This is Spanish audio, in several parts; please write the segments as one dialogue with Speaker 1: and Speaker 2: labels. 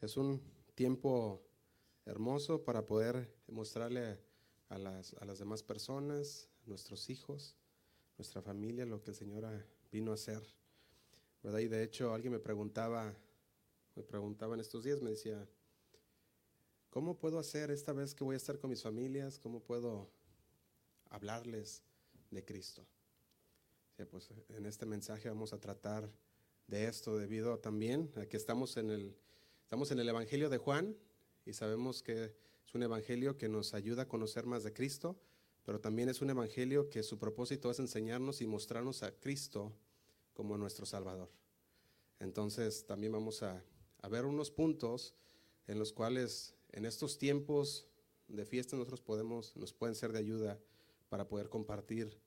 Speaker 1: Es un tiempo hermoso para poder mostrarle a las, a las demás personas, nuestros hijos, nuestra familia, lo que el Señor vino a hacer. ¿verdad? Y de hecho alguien me preguntaba, me preguntaba en estos días, me decía, ¿cómo puedo hacer esta vez que voy a estar con mis familias? ¿Cómo puedo hablarles de Cristo? pues en este mensaje vamos a tratar de esto debido también a que estamos en el, estamos en el Evangelio de Juan y sabemos que es un Evangelio que nos ayuda a conocer más de Cristo, pero también es un Evangelio que su propósito es enseñarnos y mostrarnos a Cristo como nuestro Salvador. Entonces también vamos a, ver unos puntos en los cuales en estos tiempos de fiesta nosotros podemos, nos pueden ser de ayuda para poder compartir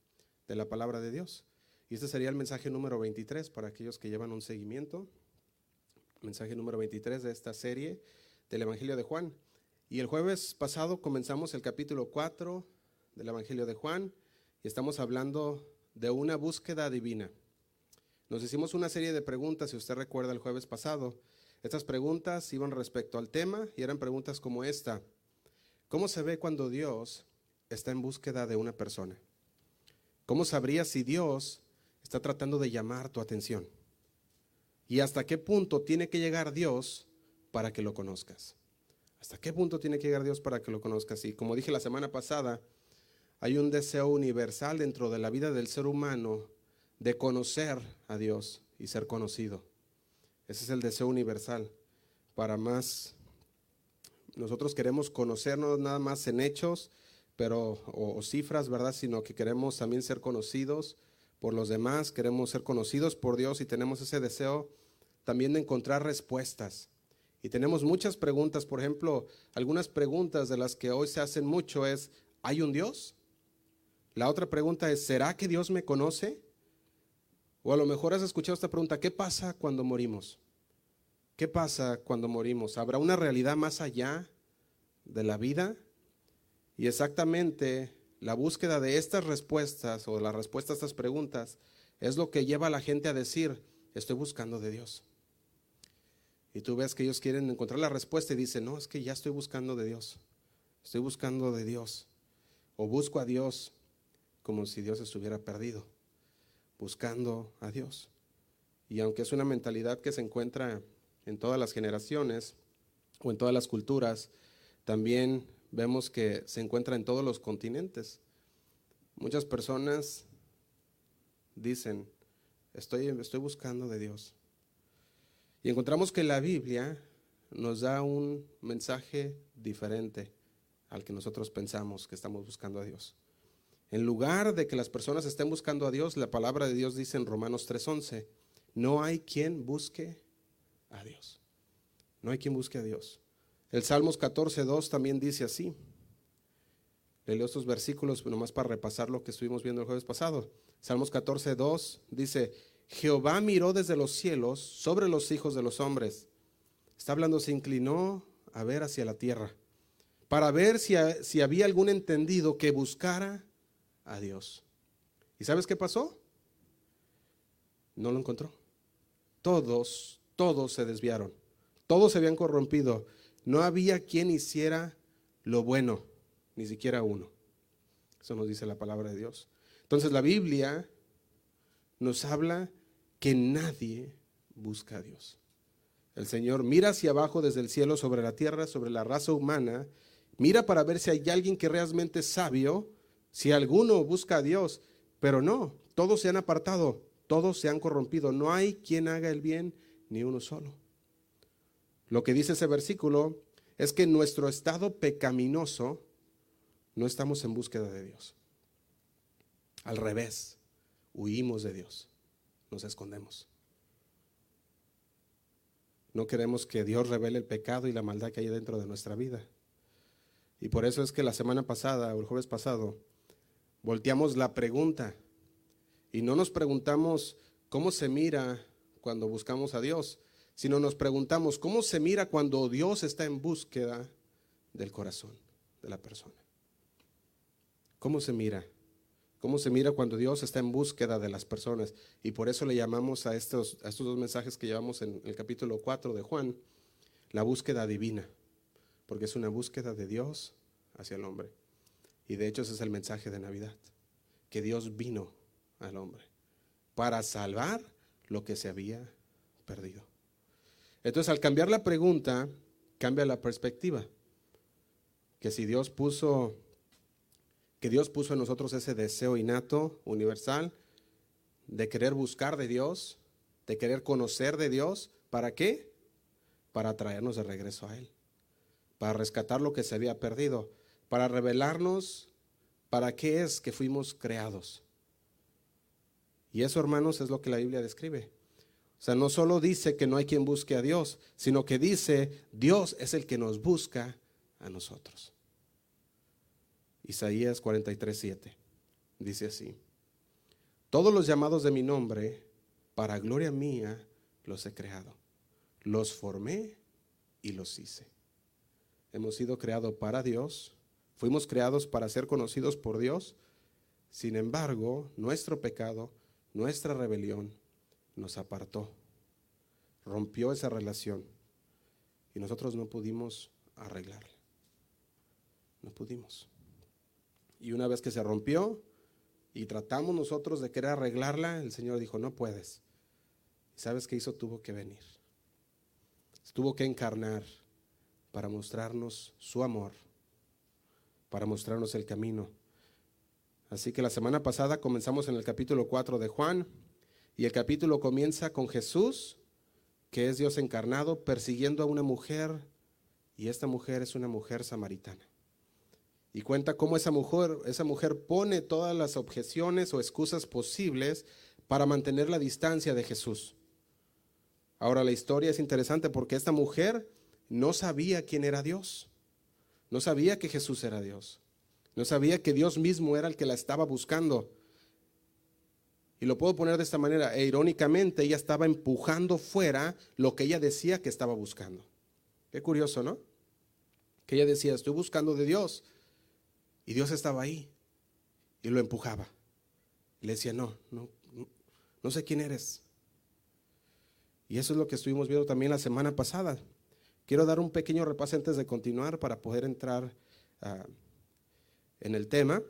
Speaker 1: de la palabra de Dios. Y este sería el mensaje número 23 para aquellos que llevan un seguimiento. Mensaje número 23 de esta serie del Evangelio de Juan. Y el jueves pasado comenzamos el capítulo 4 del Evangelio de Juan y estamos hablando de una búsqueda divina. Nos hicimos una serie de preguntas, si usted recuerda el jueves pasado. Estas preguntas iban respecto al tema y eran preguntas como esta. ¿Cómo se ve cuando Dios está en búsqueda de una persona? ¿Cómo sabría si Dios está tratando de llamar tu atención. ¿Y hasta qué punto tiene que llegar Dios para que lo conozcas? ¿Hasta qué punto tiene que llegar Dios para que lo conozcas? Y como dije la semana pasada, hay un deseo universal dentro de la vida del ser humano de conocer a Dios y ser conocido. Ese es el deseo universal. Para más, nosotros queremos conocernos nada más en hechos, pero o, o cifras, ¿verdad? Sino que queremos también ser conocidos por los demás, queremos ser conocidos por Dios y tenemos ese deseo también de encontrar respuestas. Y tenemos muchas preguntas, por ejemplo, algunas preguntas de las que hoy se hacen mucho es, ¿hay un Dios? La otra pregunta es, ¿será que Dios me conoce? O a lo mejor has escuchado esta pregunta, ¿qué pasa cuando morimos? ¿Qué pasa cuando morimos? ¿Habrá una realidad más allá de la vida? Y exactamente la búsqueda de estas respuestas o la respuesta a estas preguntas es lo que lleva a la gente a decir, estoy buscando de Dios. Y tú ves que ellos quieren encontrar la respuesta y dicen, no, es que ya estoy buscando de Dios. Estoy buscando de Dios. O busco a Dios como si Dios estuviera perdido, buscando a Dios. Y aunque es una mentalidad que se encuentra en todas las generaciones o en todas las culturas, también vemos que se encuentra en todos los continentes. Muchas personas dicen, estoy, estoy buscando de Dios. Y encontramos que la Biblia nos da un mensaje diferente al que nosotros pensamos que estamos buscando a Dios. En lugar de que las personas estén buscando a Dios, la palabra de Dios dice en Romanos 3:11, no hay quien busque a Dios. No hay quien busque a Dios. El Salmos 14.2 también dice así. Le leo estos versículos nomás para repasar lo que estuvimos viendo el jueves pasado. Salmos 14.2 dice, Jehová miró desde los cielos sobre los hijos de los hombres. Está hablando, se inclinó a ver hacia la tierra, para ver si, si había algún entendido que buscara a Dios. ¿Y sabes qué pasó? No lo encontró. Todos, todos se desviaron. Todos se habían corrompido. No había quien hiciera lo bueno, ni siquiera uno. Eso nos dice la palabra de Dios. Entonces la Biblia nos habla que nadie busca a Dios. El Señor mira hacia abajo desde el cielo sobre la tierra, sobre la raza humana, mira para ver si hay alguien que realmente es sabio, si alguno busca a Dios, pero no, todos se han apartado, todos se han corrompido, no hay quien haga el bien, ni uno solo. Lo que dice ese versículo es que en nuestro estado pecaminoso no estamos en búsqueda de Dios. Al revés, huimos de Dios, nos escondemos. No queremos que Dios revele el pecado y la maldad que hay dentro de nuestra vida. Y por eso es que la semana pasada o el jueves pasado volteamos la pregunta y no nos preguntamos cómo se mira cuando buscamos a Dios, sino nos preguntamos cómo se mira cuando Dios está en búsqueda del corazón de la persona. ¿Cómo se mira? ¿Cómo se mira cuando Dios está en búsqueda de las personas? Y por eso le llamamos a estos, a estos dos mensajes que llevamos en el capítulo 4 de Juan, la búsqueda divina, porque es una búsqueda de Dios hacia el hombre. Y de hecho ese es el mensaje de Navidad, que Dios vino al hombre para salvar lo que se había perdido. Entonces al cambiar la pregunta, cambia la perspectiva. Que si Dios puso, que Dios puso en nosotros ese deseo innato, universal, de querer buscar de Dios, de querer conocer de Dios, ¿para qué? Para traernos de regreso a Él, para rescatar lo que se había perdido, para revelarnos para qué es que fuimos creados. Y eso, hermanos, es lo que la Biblia describe. O sea, no solo dice que no hay quien busque a Dios, sino que dice, Dios es el que nos busca a nosotros. Isaías 43, 7 dice así, todos los llamados de mi nombre, para gloria mía, los he creado, los formé y los hice. Hemos sido creados para Dios, fuimos creados para ser conocidos por Dios, sin embargo, nuestro pecado, nuestra rebelión, nos apartó, rompió esa relación y nosotros no pudimos arreglarla. No pudimos. Y una vez que se rompió y tratamos nosotros de querer arreglarla, el Señor dijo, no puedes. ¿Y sabes qué hizo? Tuvo que venir. Tuvo que encarnar para mostrarnos su amor, para mostrarnos el camino. Así que la semana pasada comenzamos en el capítulo 4 de Juan y el capítulo comienza con Jesús, que es Dios encarnado, persiguiendo a una mujer, y esta mujer es una mujer samaritana. Y cuenta cómo esa mujer, esa mujer pone todas las objeciones o excusas posibles para mantener la distancia de Jesús. Ahora la historia es interesante porque esta mujer no sabía quién era Dios. No sabía que Jesús era Dios. No sabía que Dios mismo era el que la estaba buscando. Y lo puedo poner de esta manera, e irónicamente ella estaba empujando fuera lo que ella decía que estaba buscando. Qué curioso, ¿no? Que ella decía, estoy buscando de Dios. Y Dios estaba ahí. Y lo empujaba. Y le decía, no, no, no sé quién eres. Y eso es lo que estuvimos viendo también la semana pasada. Quiero dar un pequeño repaso antes de continuar para poder entrar ah, en el tema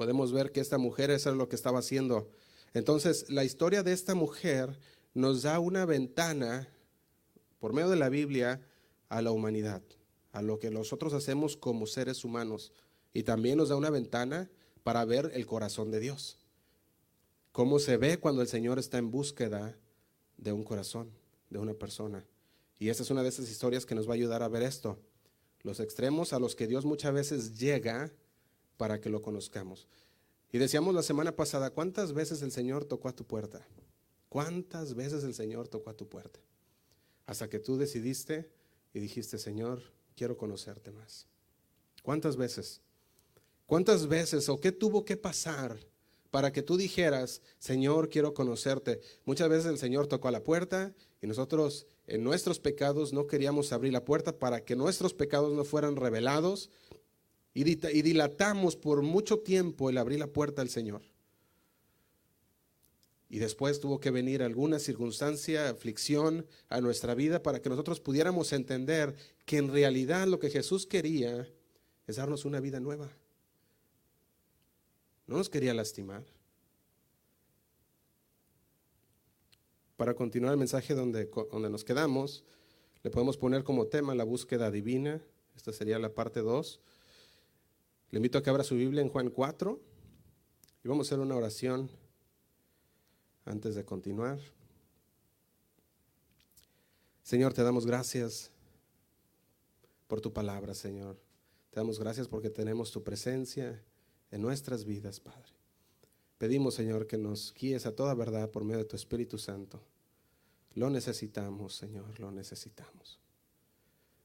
Speaker 1: podemos ver que esta mujer eso es lo que estaba haciendo. Entonces, la historia de esta mujer nos da una ventana por medio de la Biblia a la humanidad, a lo que nosotros hacemos como seres humanos. Y también nos da una ventana para ver el corazón de Dios. Cómo se ve cuando el Señor está en búsqueda de un corazón, de una persona. Y esa es una de esas historias que nos va a ayudar a ver esto. Los extremos a los que Dios muchas veces llega para que lo conozcamos. Y decíamos la semana pasada, ¿cuántas veces el Señor tocó a tu puerta? ¿Cuántas veces el Señor tocó a tu puerta? Hasta que tú decidiste y dijiste, Señor, quiero conocerte más. ¿Cuántas veces? ¿Cuántas veces o qué tuvo que pasar para que tú dijeras, Señor, quiero conocerte? Muchas veces el Señor tocó a la puerta y nosotros en nuestros pecados no queríamos abrir la puerta para que nuestros pecados no fueran revelados y dilatamos por mucho tiempo el abrir la puerta al Señor. Y después tuvo que venir alguna circunstancia, aflicción a nuestra vida para que nosotros pudiéramos entender que en realidad lo que Jesús quería es darnos una vida nueva. No nos quería lastimar. Para continuar el mensaje donde, donde nos quedamos, le podemos poner como tema la búsqueda divina. Esta sería la parte 2. Le invito a que abra su Biblia en Juan 4 y vamos a hacer una oración antes de continuar. Señor, te damos gracias por tu palabra, Señor. Te damos gracias porque tenemos tu presencia en nuestras vidas, Padre. Pedimos, Señor, que nos guíes a toda verdad por medio de tu Espíritu Santo. Lo necesitamos, Señor, lo necesitamos.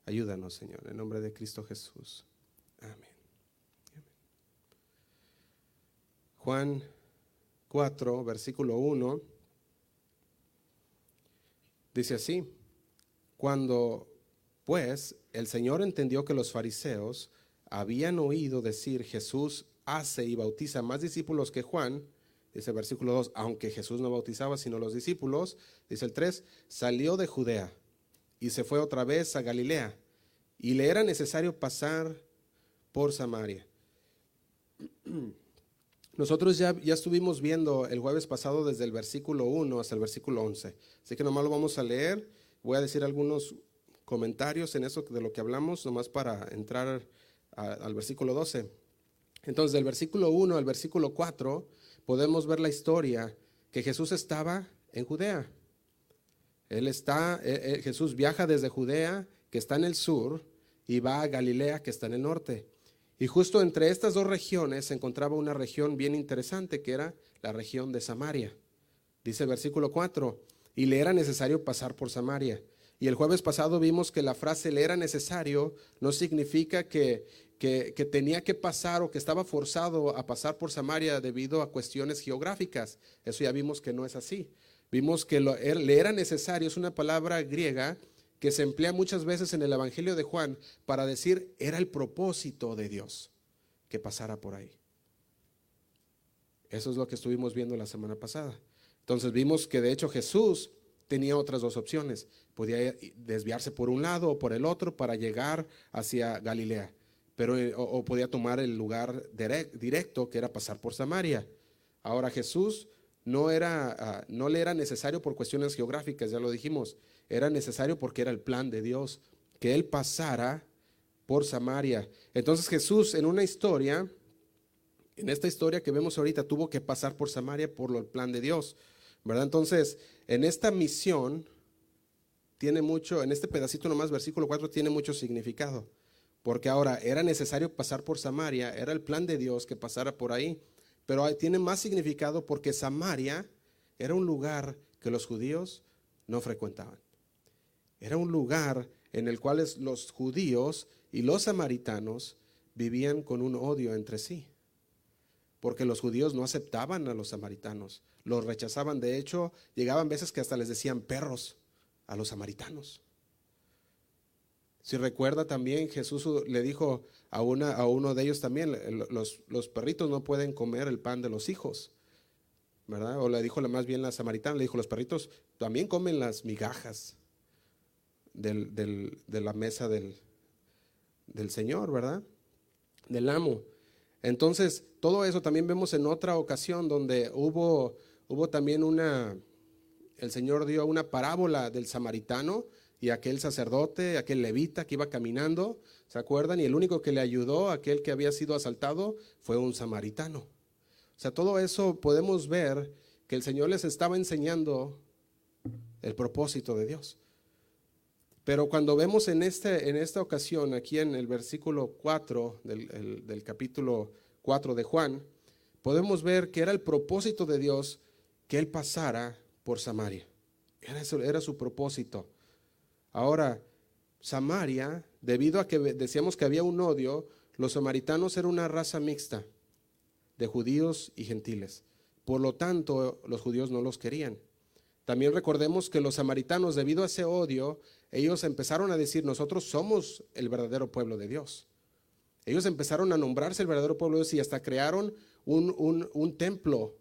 Speaker 1: Ayúdanos, Señor, en nombre de Cristo Jesús. Amén. Juan 4, versículo 1, dice así, cuando pues el Señor entendió que los fariseos habían oído decir Jesús hace y bautiza más discípulos que Juan, dice el versículo 2, aunque Jesús no bautizaba sino los discípulos, dice el 3, salió de Judea y se fue otra vez a Galilea, y le era necesario pasar por Samaria. Nosotros ya, ya estuvimos viendo el jueves pasado desde el versículo 1 hasta el versículo 11, así que nomás lo vamos a leer, voy a decir algunos comentarios en eso de lo que hablamos, nomás para entrar al versículo 12. Entonces, del versículo 1 al versículo 4, podemos ver la historia que Jesús estaba en Judea. Él está, eh, eh, Jesús viaja desde Judea, que está en el sur, y va a Galilea, que está en el norte. Y justo entre estas dos regiones se encontraba una región bien interesante, que era la región de Samaria. Dice el versículo 4, y le era necesario pasar por Samaria. Y el jueves pasado vimos que la frase le era necesario no significa que, que, tenía que pasar o que estaba forzado a pasar por Samaria debido a cuestiones geográficas. Eso ya vimos que no es así. Vimos que lo, er, le era necesario, es una palabra griega que se emplea muchas veces en el Evangelio de Juan para decir era el propósito de Dios que pasara por ahí. Eso es lo que estuvimos viendo la semana pasada. Entonces vimos que de hecho Jesús tenía otras dos opciones. Podía desviarse por un lado o por el otro para llegar hacia Galilea, pero, eh, o, podía tomar el lugar directo que era pasar por Samaria. Ahora Jesús no, era, ah, no le era necesario por cuestiones geográficas, ya lo dijimos, era necesario porque era el plan de Dios, que Él pasara por Samaria. Entonces Jesús en una historia, en esta historia que vemos ahorita, tuvo que pasar por Samaria por el plan de Dios. ¿verdad? Entonces, en esta misión tiene mucho, en este pedacito nomás, versículo 4, tiene mucho significado. Porque ahora era necesario pasar por Samaria, era el plan de Dios que pasara por ahí. Pero tiene más significado porque Samaria era un lugar que los judíos no frecuentaban. Era un lugar en el cual los judíos y los samaritanos vivían con un odio entre sí. Porque los judíos no aceptaban a los samaritanos los rechazaban. De hecho, llegaban veces que hasta les decían perros a los samaritanos. Si recuerda también, Jesús le dijo a, a uno de ellos también, los, los, perritos no pueden comer el pan de los hijos, ¿verdad? O le dijo más bien la samaritana, le dijo, los perritos también comen las migajas del, de la mesa del, del Señor, ¿verdad? Del amo. Entonces, todo eso también vemos en otra ocasión donde hubo hubo también una, el Señor dio una parábola del samaritano y aquel sacerdote, aquel levita que iba caminando, ¿se acuerdan? Y el único que le ayudó, aquel que había sido asaltado, fue un samaritano. O sea, todo eso podemos ver que el Señor les estaba enseñando el propósito de Dios. Pero cuando vemos en, este, en esta ocasión, aquí en el versículo 4 del, capítulo 4 de Juan, podemos ver que era el propósito de Dios que él pasara por Samaria. Era, era su propósito. Ahora, Samaria, debido a que decíamos que había un odio, los samaritanos eran una raza mixta de judíos y gentiles. Por lo tanto, los judíos no los querían. También recordemos que los samaritanos, debido a ese odio, ellos empezaron a decir, nosotros somos el verdadero pueblo de Dios. Ellos empezaron a nombrarse el verdadero pueblo de Dios y hasta crearon un, un, un templo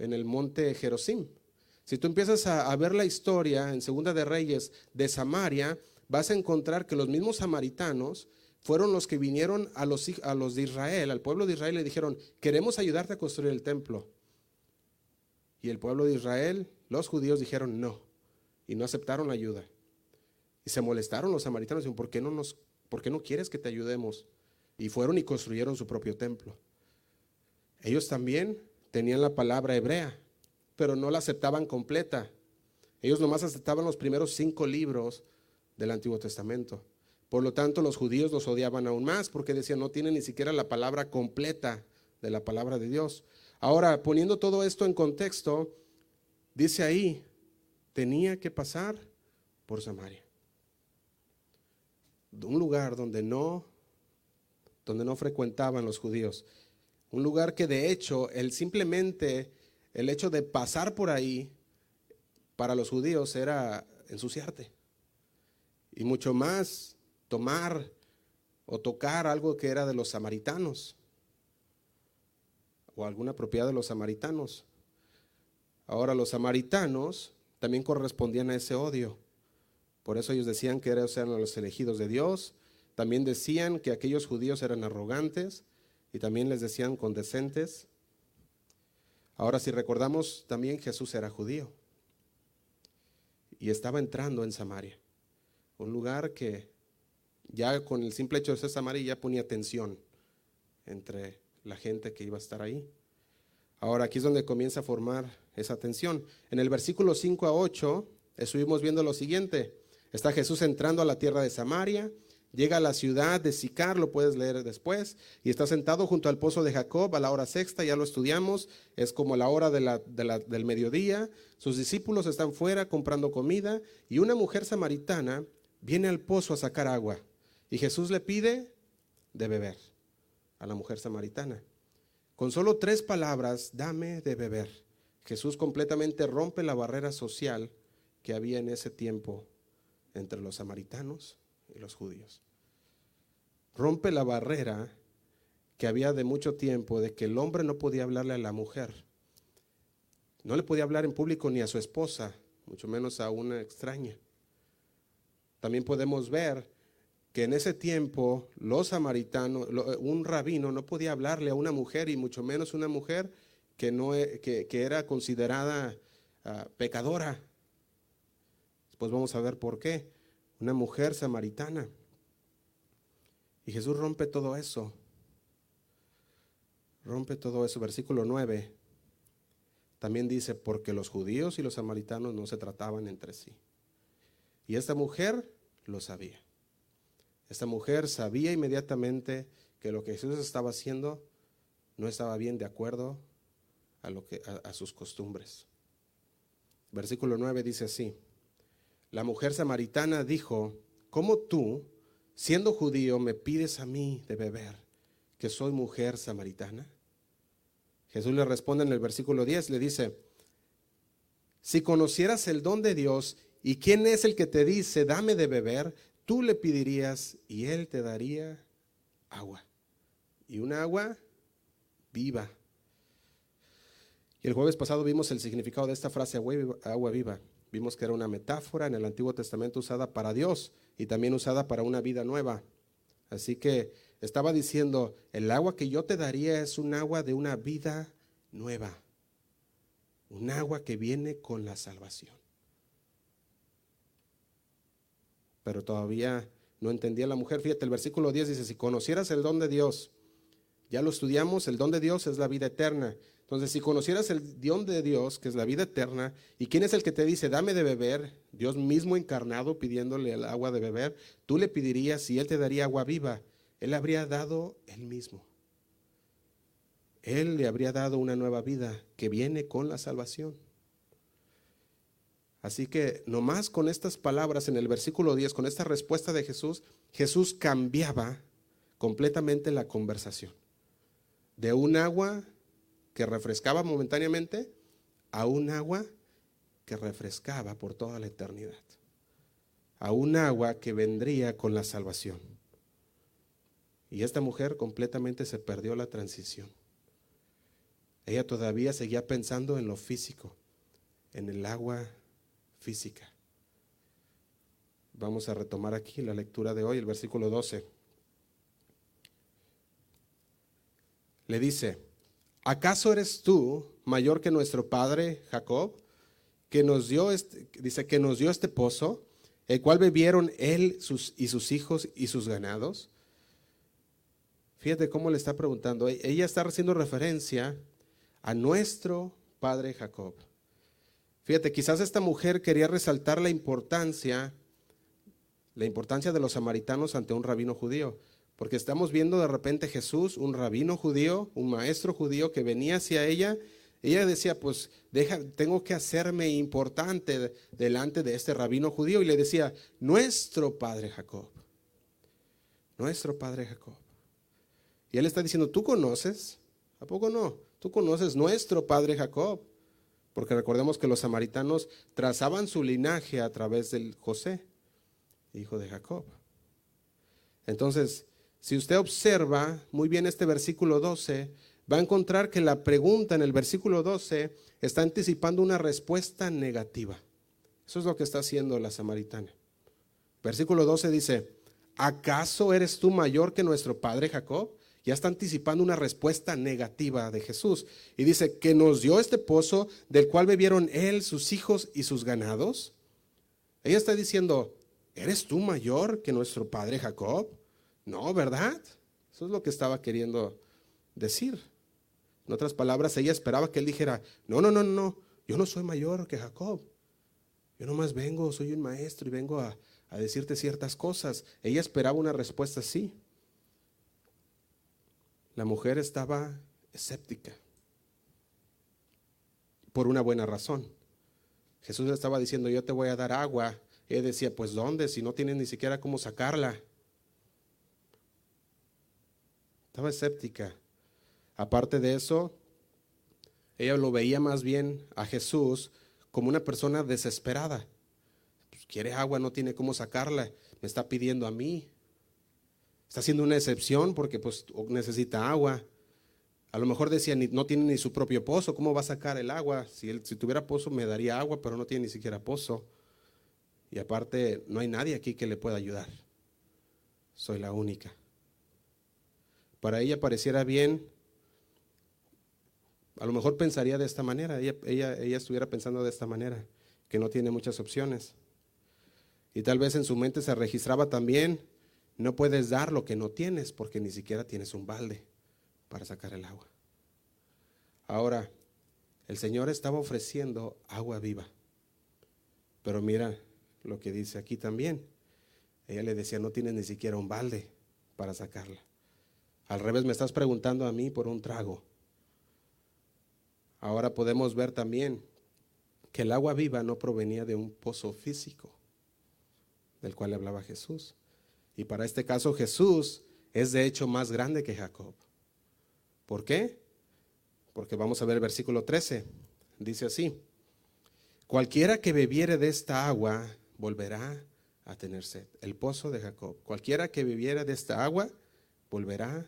Speaker 1: en el monte Jerosim. Si tú empiezas a, ver la historia en Segunda de Reyes de Samaria, vas a encontrar que los mismos samaritanos fueron los que vinieron a los, a los de Israel, al pueblo de Israel, y le dijeron, queremos ayudarte a construir el templo. Y el pueblo de Israel, los judíos dijeron no, y no aceptaron la ayuda. Y se molestaron los samaritanos, y ¿por qué no, nos, ¿por qué no quieres que te ayudemos? Y fueron y construyeron su propio templo. Ellos también tenían la palabra hebrea, pero no la aceptaban completa. Ellos nomás aceptaban los primeros cinco libros del Antiguo Testamento. Por lo tanto, los judíos los odiaban aún más porque decían, no tienen ni siquiera la palabra completa de la palabra de Dios. Ahora, poniendo todo esto en contexto, dice ahí, tenía que pasar por Samaria. Un lugar donde no, donde no frecuentaban los judíos. Un lugar que de hecho, el simplemente el hecho de pasar por ahí para los judíos era ensuciarte. Y mucho más tomar o tocar algo que era de los samaritanos o alguna propiedad de los samaritanos. Ahora los samaritanos también correspondían a ese odio, Por eso ellos decían que eran los elegidos de Dios. También decían que aquellos judíos eran arrogantes y también les decían condescentes. Ahora, si recordamos, también Jesús era judío y estaba entrando en Samaria, un lugar que ya con el simple hecho de ser Samaria ya ponía tensión entre la gente que iba a estar ahí. Ahora aquí es donde comienza a formar esa tensión. En el versículo 5 a 8 estuvimos viendo lo siguiente. Está Jesús entrando a la tierra de Samaria, llega a la ciudad de Sicar, lo puedes leer después, y está sentado junto al pozo de Jacob a la hora sexta, ya lo estudiamos, es como la hora del mediodía, sus discípulos están fuera comprando comida, y una mujer samaritana viene al pozo a sacar agua, y Jesús le pide de beber a la mujer samaritana. Con solo tres palabras, dame de beber. Jesús completamente rompe la barrera social que había en ese tiempo entre los samaritanos y los judíos. Rompe la barrera que había de mucho tiempo de que el hombre no podía hablarle a la mujer. No le podía hablar en público ni a su esposa, mucho menos a una extraña. También podemos ver que en ese tiempo los samaritanos, un rabino no podía hablarle a una mujer y mucho menos una mujer que, no, e, que, era considerada ah, pecadora. Pues vamos a ver por qué. Una mujer samaritana. Y Jesús rompe todo eso. Rompe todo eso. Versículo 9. También dice, porque los judíos y los samaritanos no se trataban entre sí. Y esta mujer lo sabía. Esta mujer sabía inmediatamente que lo que Jesús estaba haciendo no estaba bien de acuerdo a, lo que, a, sus costumbres. Versículo 9 dice así, la mujer samaritana dijo, ¿cómo tú, siendo judío, me pides a mí de beber, que soy mujer samaritana? Jesús le responde en el versículo 10, le dice, si conocieras el don de Dios y quién es el que te dice, dame de beber, tú le pedirías y él te daría agua. Y un agua viva. Y el jueves pasado vimos el significado de esta frase agua viva. Vimos que era una metáfora en el Antiguo Testamento usada para Dios y también usada para una vida nueva. Así que estaba diciendo, el agua que yo te daría es un agua de una vida nueva. Un agua que viene con la salvación. pero todavía no entendía la mujer. Fíjate, el versículo 10 dice, si conocieras el don de Dios, ya lo estudiamos, el don de Dios es la vida eterna. Entonces, si conocieras el don de Dios, que es la vida eterna, y quién es el que te dice, dame de beber, Dios mismo encarnado pidiéndole el agua de beber, tú le pedirías y Él te daría agua viva. Él habría dado Él mismo. Él le habría dado una nueva vida que viene con la salvación. Así que nomás con estas palabras en el versículo 10, con esta respuesta de Jesús, Jesús cambiaba completamente la conversación. De un agua que refrescaba momentáneamente a un agua que refrescaba por toda la eternidad. A un agua que vendría con la salvación. Y esta mujer completamente se perdió la transición. Ella todavía seguía pensando en lo físico, en el agua física. Vamos a retomar aquí la lectura de hoy, el versículo 12. Le dice, ¿acaso eres tú mayor que nuestro padre Jacob, que nos dio este, dice que nos dio este pozo, el cual bebieron él y sus hijos y sus ganados? Fíjate cómo le está preguntando. Ella está haciendo referencia a nuestro padre Jacob. Fíjate, quizás esta mujer quería resaltar la importancia, la importancia de los samaritanos ante un rabino judío, porque estamos viendo de repente Jesús, un rabino judío, un maestro judío que venía hacia ella. Ella decía, pues deja, tengo que hacerme importante delante de este rabino judío. Y le decía, nuestro padre Jacob, nuestro padre Jacob. Y él está diciendo, ¿tú conoces? ¿A poco no? Tú conoces nuestro padre Jacob. Porque recordemos que los samaritanos trazaban su linaje a través del José, hijo de Jacob. Entonces, si usted observa muy bien este versículo 12, va a encontrar que la pregunta en el versículo 12 está anticipando una respuesta negativa. Eso es lo que está haciendo la samaritana. Versículo 12 dice, ¿acaso eres tú mayor que nuestro padre Jacob? Ya está anticipando una respuesta negativa de Jesús. Y dice, que nos dio este pozo del cual bebieron él, sus hijos y sus ganados. Ella está diciendo, ¿eres tú mayor que nuestro padre Jacob? No, ¿verdad? Eso es lo que estaba queriendo decir. En otras palabras, ella esperaba que él dijera, no, no, no, no, yo no soy mayor que Jacob. Yo nomás vengo, soy un maestro y vengo a, a decirte ciertas cosas. Ella esperaba una respuesta así. La mujer estaba escéptica por una buena razón. Jesús le estaba diciendo, yo te voy a dar agua. Ella decía, pues ¿dónde? Si no tienes ni siquiera cómo sacarla. Estaba escéptica. Aparte de eso, ella lo veía más bien a Jesús como una persona desesperada. Pues, quiere agua, no tiene cómo sacarla. Me está pidiendo a mí. Está haciendo una excepción porque pues necesita agua. A lo mejor decía, no tiene ni su propio pozo, ¿cómo va a sacar el agua? Si, él, si tuviera pozo me daría agua, pero no tiene ni siquiera pozo. Y aparte, no hay nadie aquí que le pueda ayudar. Soy la única. Para ella pareciera bien, a lo mejor pensaría de esta manera, ella, ella, ella estuviera pensando de esta manera, que no tiene muchas opciones. Y tal vez en su mente se registraba también, no puedes dar lo que no tienes porque ni siquiera tienes un balde para sacar el agua. Ahora, el Señor estaba ofreciendo agua viva. Pero mira lo que dice aquí también. Ella le decía, no tienes ni siquiera un balde para sacarla. Al revés, me estás preguntando a mí por un trago. Ahora podemos ver también que el agua viva no provenía de un pozo físico del cual hablaba Jesús. Y para este caso Jesús es de hecho más grande que Jacob. ¿Por qué? Porque vamos a ver el versículo 13. Dice así, cualquiera que bebiere de esta agua volverá a tener sed. El pozo de Jacob. Cualquiera que bebiere de esta agua volverá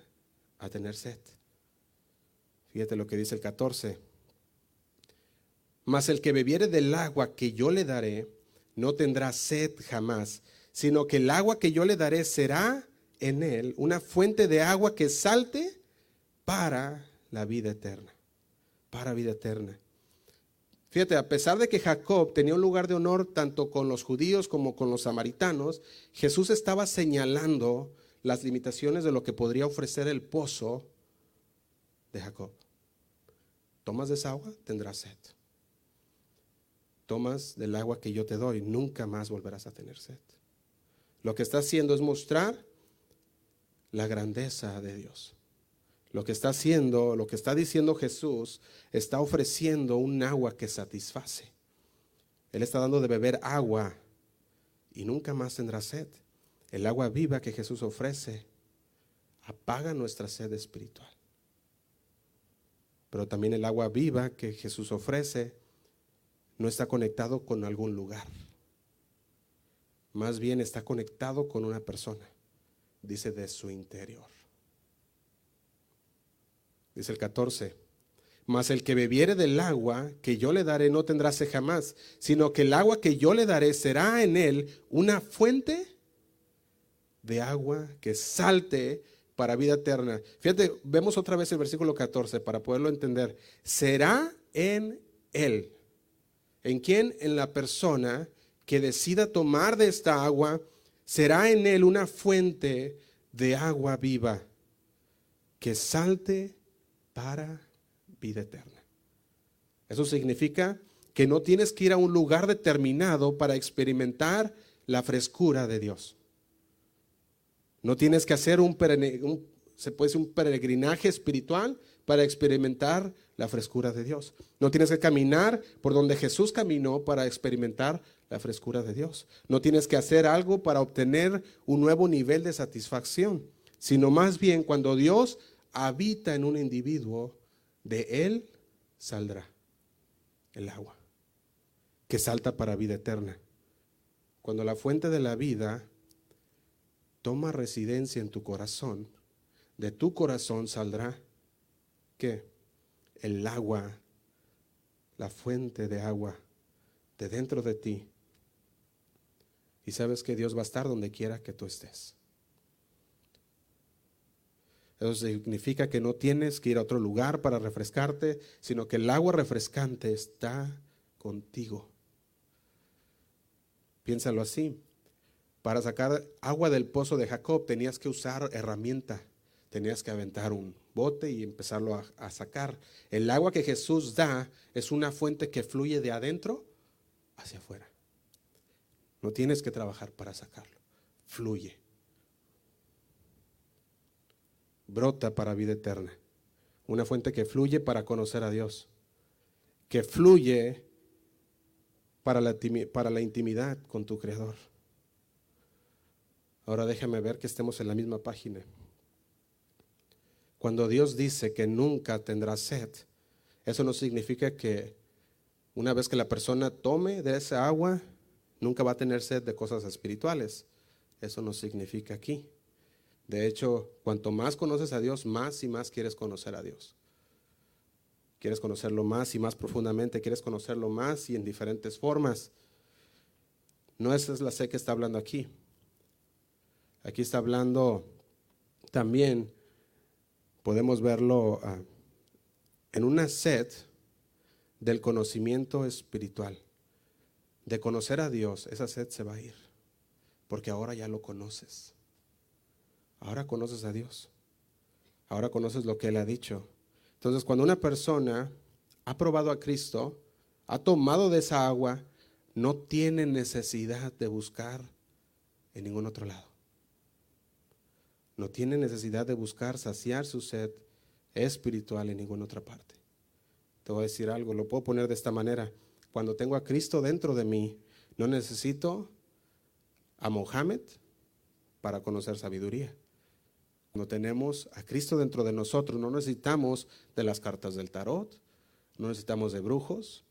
Speaker 1: a tener sed. Fíjate lo que dice el 14. Mas el que bebiere del agua que yo le daré, no tendrá sed jamás, sino que el agua que yo le daré será en él una fuente de agua que salte para la vida eterna, para vida eterna. Fíjate, a pesar de que Jacob tenía un lugar de honor tanto con los judíos como con los samaritanos, Jesús estaba señalando las limitaciones de lo que podría ofrecer el pozo de Jacob. Tomas de esa agua, tendrás sed. Tomas del agua que yo te doy, nunca más volverás a tener sed. Lo que está haciendo es mostrar la grandeza de Dios. Lo que está haciendo, lo que está diciendo Jesús, está ofreciendo un agua que satisface. Él está dando de beber agua y nunca más tendrá sed. El agua viva que Jesús ofrece apaga nuestra sed espiritual. Pero también el agua viva que Jesús ofrece no está conectado con algún lugar más bien está conectado con una persona, dice de su interior. Dice el 14, mas el que bebiere del agua que yo le daré no tendrá sed jamás, sino que el agua que yo le daré será en él una fuente de agua que salte para vida eterna. Fíjate, vemos otra vez el versículo 14 para poderlo entender. Será en él. ¿En quién? En la persona que decida tomar de esta agua, será en él una fuente de agua viva que salte para vida eterna. Eso significa que no tienes que ir a un lugar determinado para experimentar la frescura de Dios. No tienes que hacer un, se puede un peregrinaje espiritual para experimentar la frescura de Dios. No tienes que caminar por donde Jesús caminó para experimentar la frescura de Dios. No tienes que hacer algo para obtener un nuevo nivel de satisfacción, sino más bien cuando Dios habita en un individuo, de él saldrá el agua, que salta para vida eterna. Cuando la fuente de la vida toma residencia en tu corazón, de tu corazón saldrá ¿qué? El agua, la fuente de agua de dentro de ti Y sabes que Dios va a estar donde quiera que tú estés. Eso significa que no tienes que ir a otro lugar para refrescarte, sino que el agua refrescante está contigo. Piénsalo así. Para sacar agua del pozo de Jacob tenías que usar herramienta, tenías que aventar un bote y empezarlo a, sacar. El agua que Jesús da es una fuente que fluye de adentro hacia afuera. No tienes que trabajar para sacarlo, fluye brota para vida eterna. Una fuente que fluye para conocer a Dios, que fluye para la intimidad con tu Creador. Ahora déjame ver que estemos en la misma página. Cuando Dios dice que nunca tendrá sed, eso no significa que una vez que la persona tome de esa agua, nunca va a tener sed de cosas espirituales. Eso no significa aquí. De hecho, cuanto más conoces a Dios, más y más quieres conocer a Dios. Quieres conocerlo más y más profundamente, quieres conocerlo más y en diferentes formas. No esa es la sed que está hablando aquí. Aquí está hablando también, podemos verlo ah, en una sed del conocimiento espiritual. De conocer a Dios, esa sed se va a ir, porque ahora ya lo conoces. Ahora conoces a Dios. Ahora conoces lo que Él ha dicho. Entonces, cuando una persona ha probado a Cristo, ha tomado de esa agua, no tiene necesidad de buscar en ningún otro lado. No tiene necesidad de buscar saciar su sed espiritual en ninguna otra parte. Te voy a decir algo, lo puedo poner de esta manera. Cuando tengo a Cristo dentro de mí, no necesito a Mohammed para conocer sabiduría. Cuando tenemos a Cristo dentro de nosotros, no necesitamos de las cartas del tarot, no necesitamos de brujos,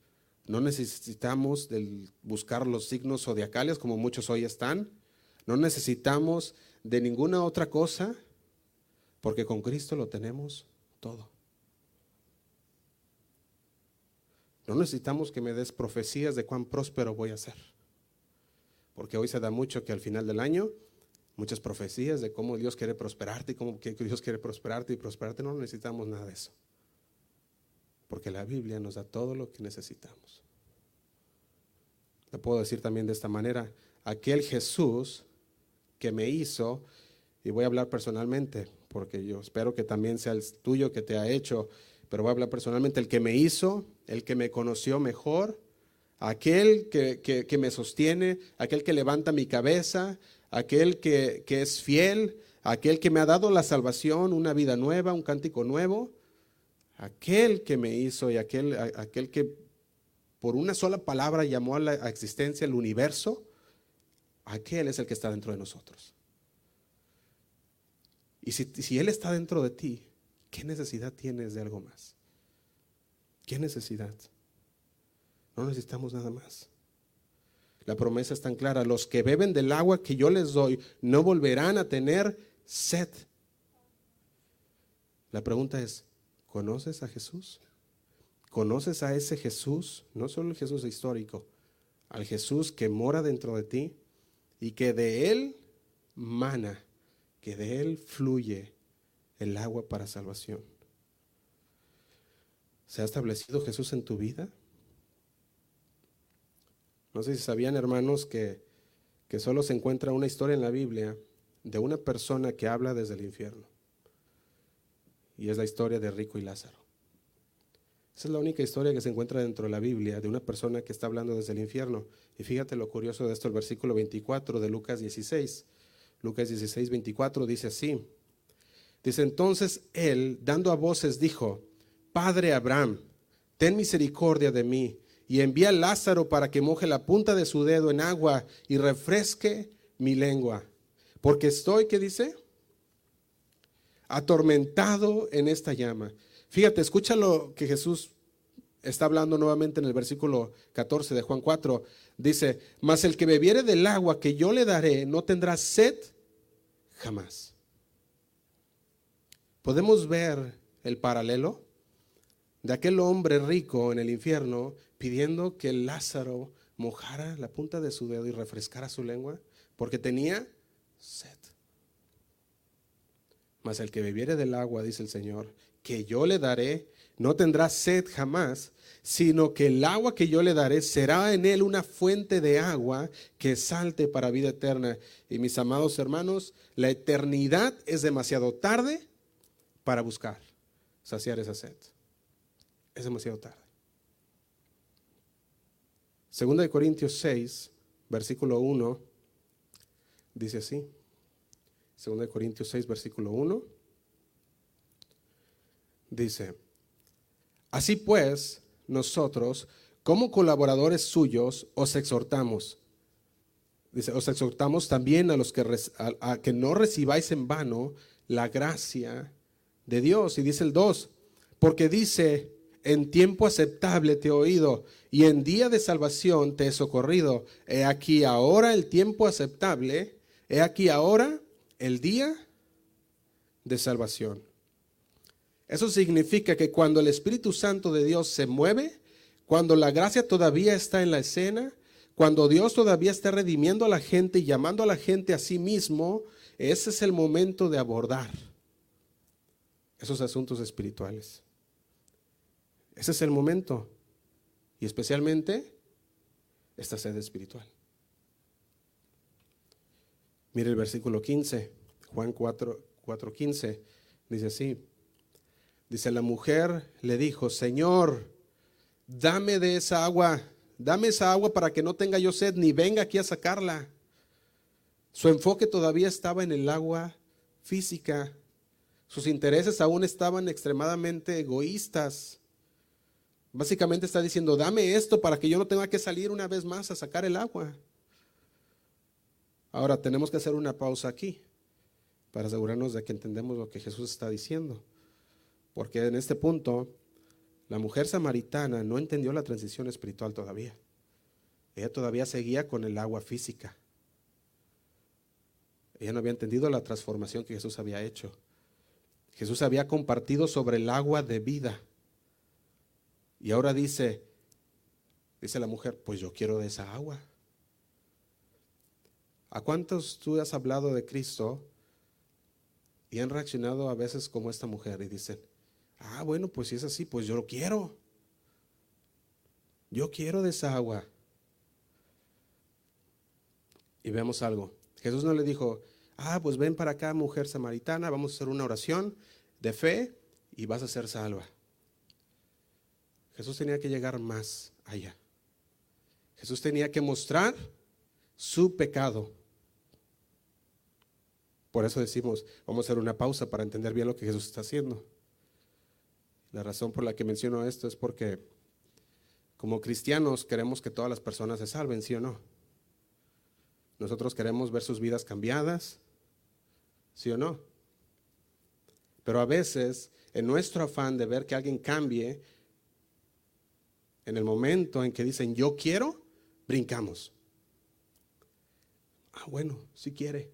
Speaker 1: no necesitamos de buscar los signos zodiacales como muchos hoy están, no necesitamos de ninguna otra cosa, porque con Cristo lo tenemos todo. No necesitamos que me des profecías de cuán próspero voy a ser, porque hoy se da mucho que al final del año muchas profecías de cómo Dios quiere prosperarte y cómo Dios quiere prosperarte y prosperarte. No necesitamos nada de eso. Porque la Biblia nos da todo lo que necesitamos. Te puedo decir también de esta manera, aquel Jesús que me hizo, y voy a hablar personalmente, porque yo espero que también sea el tuyo que te ha hecho, pero voy a hablar personalmente, el que me hizo, el que me conoció mejor, aquel que, que me sostiene, aquel que levanta mi cabeza, aquel que, es fiel, aquel que me ha dado la salvación, una vida nueva, un cántico nuevo, aquel que me hizo y aquel, aquel que por una sola palabra llamó a la existencia el universo, aquel es el que está dentro de nosotros. Y si, si Él está dentro de ti, ¿qué necesidad tienes de algo más? ¿Qué necesidad? No necesitamos nada más. La promesa es tan clara. Los que beben del agua que yo les doy no volverán a tener sed. La pregunta es, ¿conoces a Jesús? ¿Conoces a ese Jesús? No solo el Jesús histórico, al Jesús que mora dentro de ti y que de Él mana, que de Él fluye el agua para salvación. ¿Se ha establecido Jesús en tu vida? No sé si sabían, hermanos, que, que solo se encuentra una historia en la Biblia de una persona que habla desde el infierno. Y es la historia de Rico y Lázaro. Esa es la única historia que se encuentra dentro de la Biblia de una persona que está hablando desde el infierno. Y fíjate lo curioso de esto, el versículo 24 de Lucas 16. Lucas 16, 24 dice así. Dice entonces él, dando a voces, dijo, Padre Abraham, ten misericordia de mí y envía a Lázaro para que moje la punta de su dedo en agua y refresque mi lengua. Porque estoy, ¿qué dice? Atormentado en esta llama. Fíjate, escucha lo que Jesús está hablando nuevamente en el versículo 14 de Juan 4. Dice, mas el que bebiere del agua que yo le daré no tendrá sed jamás. ¿Podemos ver el paralelo? de aquel hombre rico en el infierno pidiendo que Lázaro mojara la punta de su dedo y refrescara su lengua? Porque tenía sed. Mas el que bebiere del agua, dice el Señor, que yo le daré, no tendrá sed jamás, sino que el agua que yo le daré será en él una fuente de agua que salte para vida eterna. Y mis amados hermanos, la eternidad es demasiado tarde para buscar saciar esa sed. Es demasiado tarde. Segunda de Corintios 6, versículo 1, dice así. Segunda de Corintios 6, versículo 1. Dice, así pues, nosotros, como colaboradores suyos, os exhortamos. Dice, os exhortamos también a los que, a que no recibáis en vano la gracia de Dios. Y dice el 2, porque dice, en tiempo aceptable te he oído y en día de salvación te he socorrido. He aquí ahora el tiempo aceptable, he aquí ahora el día de salvación. Eso significa que cuando el Espíritu Santo de Dios se mueve, cuando la gracia todavía está en la escena, cuando Dios todavía está redimiendo a la gente y llamando a la gente a sí mismo, ese es el momento de abordar esos asuntos espirituales. Ese es el momento. Y especialmente esta sed espiritual. Mire el versículo 15, Juan 4, 4 15, dice así. Dice, la mujer le dijo, Señor, dame de esa agua, dame esa agua para que no tenga yo sed ni venga aquí a sacarla. Su enfoque todavía estaba en el agua física, sus intereses aún estaban extremadamente egoístas. Básicamente está diciendo, dame esto para que yo no tenga que salir una vez más a sacar el agua. Ahora tenemos que hacer una pausa aquí para asegurarnos de que entendemos lo que Jesús está diciendo. Porque en este punto, la mujer samaritana no entendió la transición espiritual todavía. Ella todavía seguía con el agua física. Ella no había entendido la transformación que Jesús había hecho. Jesús había compartido sobre el agua de vida. Y ahora dice, dice la mujer, pues yo quiero de esa agua. ¿A cuántos tú has hablado de Cristo y han reaccionado a veces como esta mujer y dicen, ah, bueno, pues si es así, pues yo lo quiero. Yo quiero de esa agua. Y vemos algo. Jesús no le dijo, ah, pues ven para acá, mujer samaritana, vamos a hacer una oración de fe y vas a ser salva. Jesús tenía que llegar más allá. Jesús tenía que mostrar su pecado. Por eso decimos, vamos a hacer una pausa para entender bien lo que Jesús está haciendo. La razón por la que menciono esto es porque como cristianos queremos que todas las personas se salven, ¿sí o no? Nosotros queremos ver sus vidas cambiadas, ¿Sí o no? Pero a veces, en nuestro afán de ver que alguien cambie, en el momento en que dicen yo quiero, brincamos. Ah, bueno, si quiere.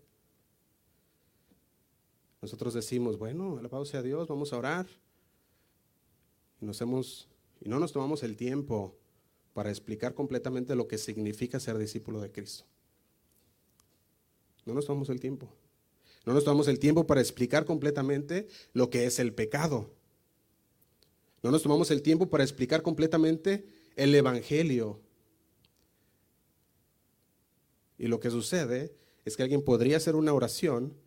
Speaker 1: Nosotros decimos, bueno, alabado sea Dios, vamos a orar. Y, nos hemos, y no nos tomamos el tiempo para explicar completamente lo que significa ser discípulo de Cristo. No nos tomamos el tiempo. No nos tomamos el tiempo para explicar completamente lo que es el pecado. No nos tomamos el tiempo para explicar completamente el Evangelio. Y lo que sucede es que alguien podría hacer una oración,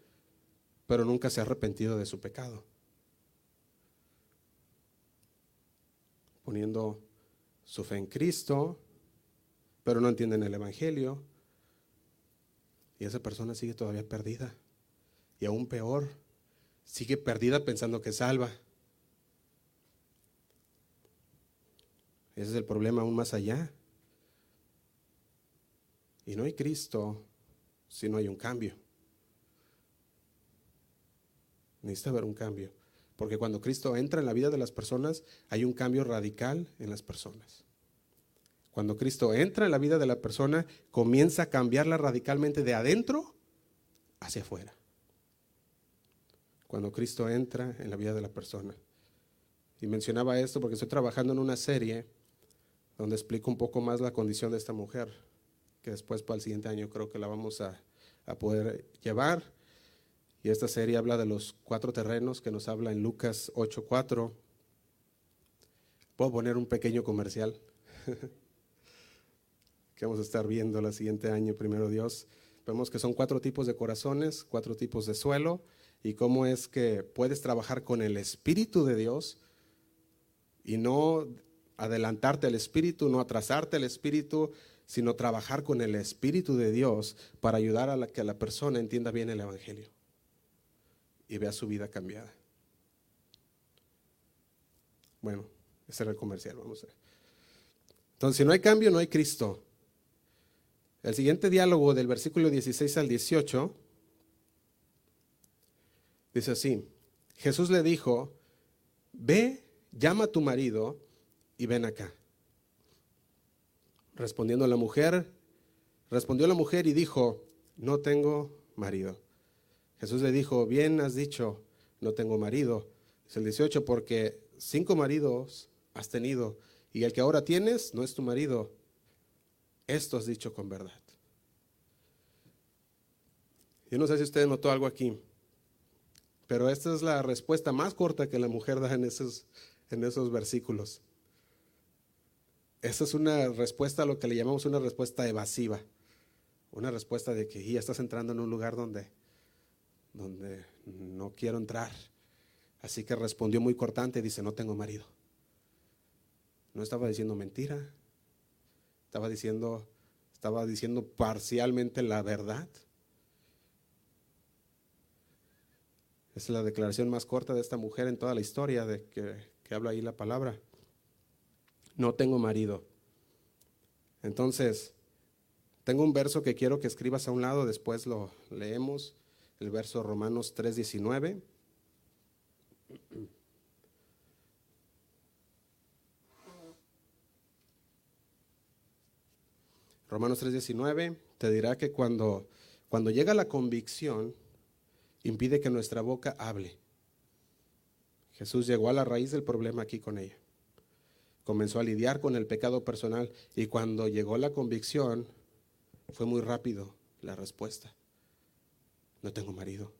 Speaker 1: pero nunca se ha arrepentido de su pecado. Poniendo su fe en Cristo, pero no entienden el Evangelio. Y esa persona sigue todavía perdida. Y aún peor, sigue perdida pensando que salva. Ese es el problema aún más allá. Y no hay Cristo si no hay un cambio. Necesita haber un cambio. Porque cuando Cristo entra en la vida de las personas, hay un cambio radical en las personas. Cuando Cristo entra en la vida de la persona, comienza a cambiarla radicalmente de adentro hacia afuera cuando Cristo entra en la vida de la persona. Y mencionaba esto porque estoy trabajando en una serie donde explico un poco más la condición de esta mujer, que después para el siguiente año creo que la vamos a, a poder llevar. Y esta serie habla de los cuatro terrenos que nos habla en Lucas 8:4. Puedo poner un pequeño comercial que vamos a estar viendo el siguiente año, primero Dios. Vemos que son cuatro tipos de corazones, cuatro tipos de suelo y cómo es que puedes trabajar con el Espíritu de Dios y no adelantarte al Espíritu, no atrasarte al Espíritu, sino trabajar con el Espíritu de Dios para ayudar a que la persona entienda bien el Evangelio y vea su vida cambiada. Bueno, ese era el comercial, vamos a ver. Entonces, si no hay cambio, no hay Cristo. El siguiente diálogo del versículo 16 al 18 dice así, Jesús le dijo, ve, llama a tu marido y ven acá. Respondiendo a la mujer, respondió la mujer y dijo, no tengo marido. Jesús le dijo, bien has dicho, no tengo marido. Es el 18, porque cinco maridos has tenido y el que ahora tienes no es tu marido. Esto has dicho con verdad. Yo no sé si usted notó algo aquí, pero esta es la respuesta más corta que la mujer da en esos, en esos versículos. Esa es una respuesta a lo que le llamamos una respuesta evasiva. Una respuesta de que ya estás entrando en un lugar donde, donde no quiero entrar. Así que respondió muy cortante dice, no tengo marido. No estaba diciendo mentira. Estaba diciendo, estaba diciendo parcialmente la verdad. Es la declaración más corta de esta mujer en toda la historia de que, que habla ahí la palabra no tengo marido. Entonces, tengo un verso que quiero que escribas a un lado, después lo leemos, el verso Romanos 3:19. Romanos 3:19 te dirá que cuando, cuando llega la convicción, impide que nuestra boca hable. Jesús llegó a la raíz del problema aquí con ella comenzó a lidiar con el pecado personal y cuando llegó la convicción fue muy rápido la respuesta. No tengo marido.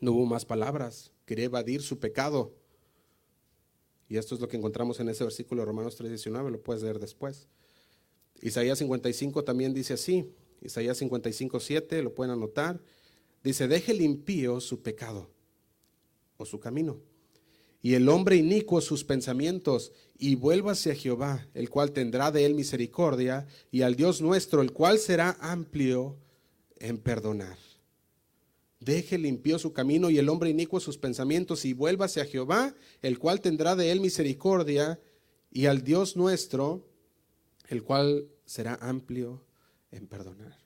Speaker 1: No hubo más palabras. Quería evadir su pecado. Y esto es lo que encontramos en ese versículo de Romanos 3:19, lo puedes leer después. Isaías 55 también dice así. Isaías 55, 7, lo pueden anotar. Dice, deje el impío su pecado o su camino y el hombre inicuo sus pensamientos, y vuélvase a Jehová, el cual tendrá de él misericordia, y al Dios nuestro, el cual será amplio en perdonar. Deje limpio su camino y el hombre inicuo sus pensamientos, y vuélvase a Jehová, el cual tendrá de él misericordia, y al Dios nuestro, el cual será amplio en perdonar.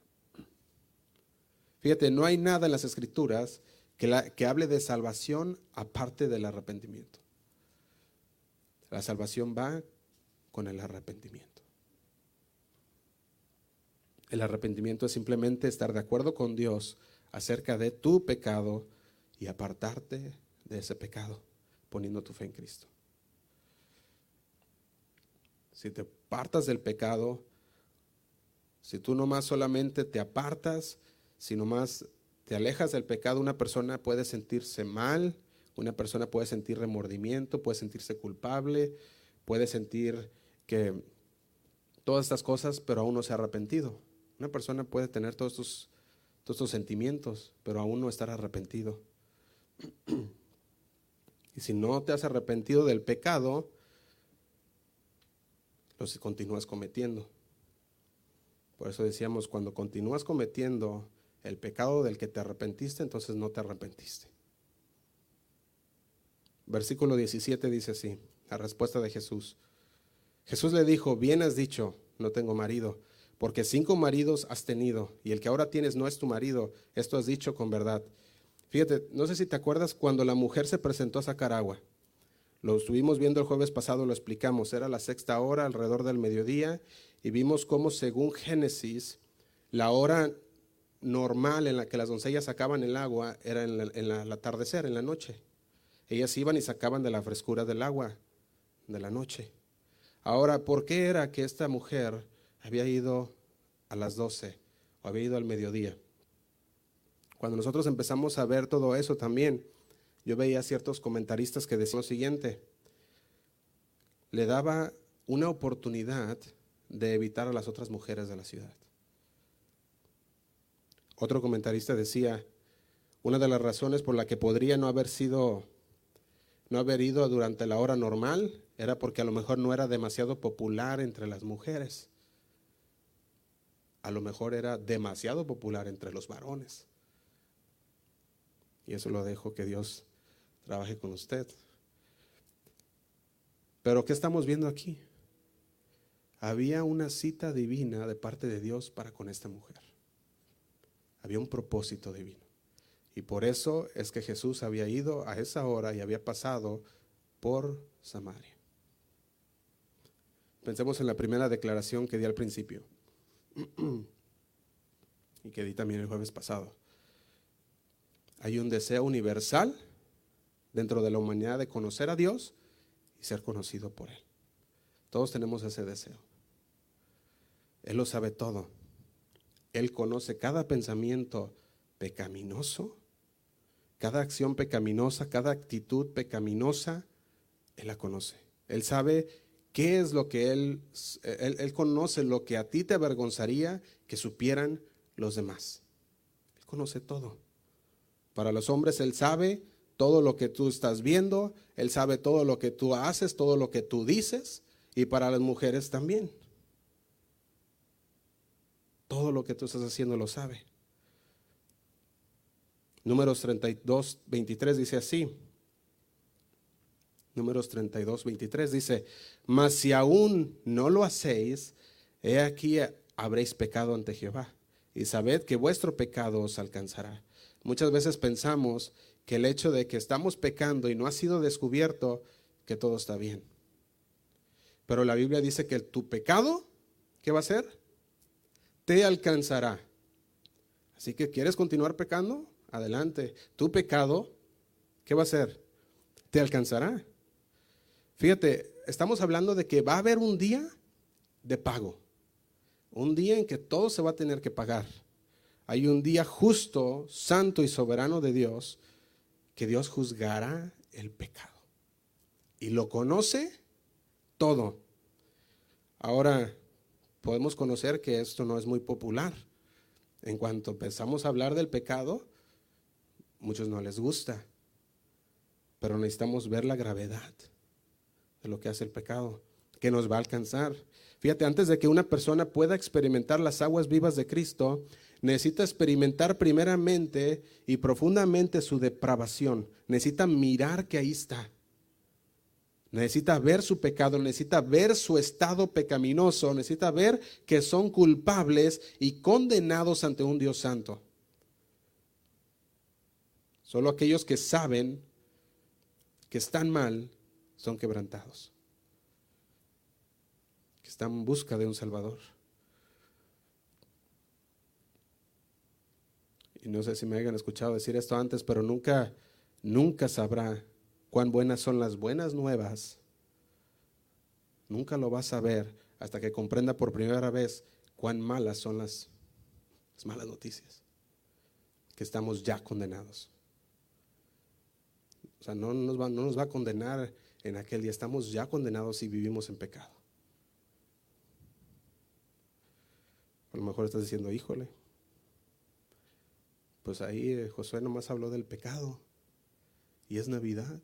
Speaker 1: Fíjate, no hay nada en las escrituras que, hable de salvación aparte del arrepentimiento. La salvación va con el arrepentimiento. El arrepentimiento es simplemente estar de acuerdo con Dios acerca de tu pecado y apartarte de ese pecado poniendo tu fe en Cristo. Si te apartas del pecado, si tú nomás solamente te apartas, si nomás te alejas del pecado, una persona puede sentirse mal, una persona puede sentir remordimiento, puede sentirse culpable, puede sentir que todas estas cosas, pero aún no se ha arrepentido. Una persona puede tener todos estos, todos estos sentimientos, pero aún no estar arrepentido. Y si no te has arrepentido del pecado, los continúas cometiendo. Por eso decíamos, cuando continúas cometiendo el pecado del que te arrepentiste, entonces no te arrepentiste. Versículo 17 dice así, la respuesta de Jesús. Jesús le dijo, bien has dicho, no tengo marido, porque cinco maridos has tenido, y el que ahora tienes no es tu marido, esto has dicho con verdad. Fíjate, no sé si te acuerdas cuando la mujer se presentó a sacar agua. Lo estuvimos viendo el jueves pasado, lo explicamos, era la sexta hora, alrededor del mediodía, y vimos cómo según Génesis, la hora normal en la que las doncellas sacaban el agua era en, el atardecer, en la noche. Ellas iban y sacaban de la frescura del agua de la noche. Ahora, ¿por qué era que esta mujer había ido a las 12 o había ido al mediodía? Cuando nosotros empezamos a ver todo eso también, yo veía ciertos comentaristas que decían lo siguiente, le daba una oportunidad de evitar a las otras mujeres de la ciudad. Otro comentarista decía, una de las razones por la que podría no haber sido, no haber ido durante la hora normal, era porque a lo mejor no era demasiado popular entre las mujeres. A lo mejor era demasiado popular entre los varones. Y eso lo dejo que Dios trabaje con usted. Pero ¿qué estamos viendo aquí? Había una cita divina de parte de Dios para con esta mujer. Había un propósito divino. Y por eso es que Jesús había ido a esa hora y había pasado por Samaria. Pensemos en la primera declaración que di al principio y que di también el jueves pasado. Hay un deseo universal dentro de la humanidad de conocer a Dios y ser conocido por Él. Todos tenemos ese deseo. Él lo sabe todo. Él conoce cada pensamiento pecaminoso, cada acción pecaminosa, cada actitud pecaminosa. Él la conoce. Él sabe qué es lo que él, él, él conoce lo que a ti te avergonzaría que supieran los demás. Él conoce todo. Para los hombres Él sabe todo lo que tú estás viendo, Él sabe todo lo que tú haces, todo lo que tú dices, y para las mujeres también. Todo lo que tú estás haciendo lo sabe. Números 32, 23 dice así. Números 32, 23 dice, mas si aún no lo hacéis, he aquí habréis pecado ante Jehová, y sabed que vuestro pecado os alcanzará. Muchas veces pensamos que el hecho de que estamos pecando y no ha sido descubierto, que todo está bien. Pero la Biblia dice que tu pecado, ¿qué va a ser? Te alcanzará. Así que quieres continuar pecando, adelante. Tu pecado, ¿qué va a ser? Te alcanzará. Fíjate, estamos hablando de que va a haber un día de pago. Un día en que todo se va a tener que pagar. Hay un día justo, santo y soberano de Dios que Dios juzgará el pecado. Y lo conoce todo. Ahora, podemos conocer que esto no es muy popular. En cuanto empezamos a hablar del pecado, muchos no les gusta. Pero necesitamos ver la gravedad de lo que hace el pecado, que nos va a alcanzar. Fíjate, antes de que una persona pueda experimentar las aguas vivas de Cristo, necesita experimentar primeramente y profundamente su depravación. Necesita mirar que ahí está. Necesita ver su pecado, necesita ver su estado pecaminoso, necesita ver que son culpables y condenados ante un Dios santo. Solo aquellos que saben que están mal son quebrantados está en busca de un Salvador. Y no sé si me hayan escuchado decir esto antes, pero nunca, nunca sabrá cuán buenas son las buenas nuevas. Nunca lo va a saber hasta que comprenda por primera vez cuán malas son las, malas noticias. Que estamos ya condenados. O sea, no nos va a condenar en aquel día. Estamos ya condenados si vivimos en pecado. A lo mejor estás diciendo, híjole, pues ahí eh, Josué nomás habló del pecado y es Navidad.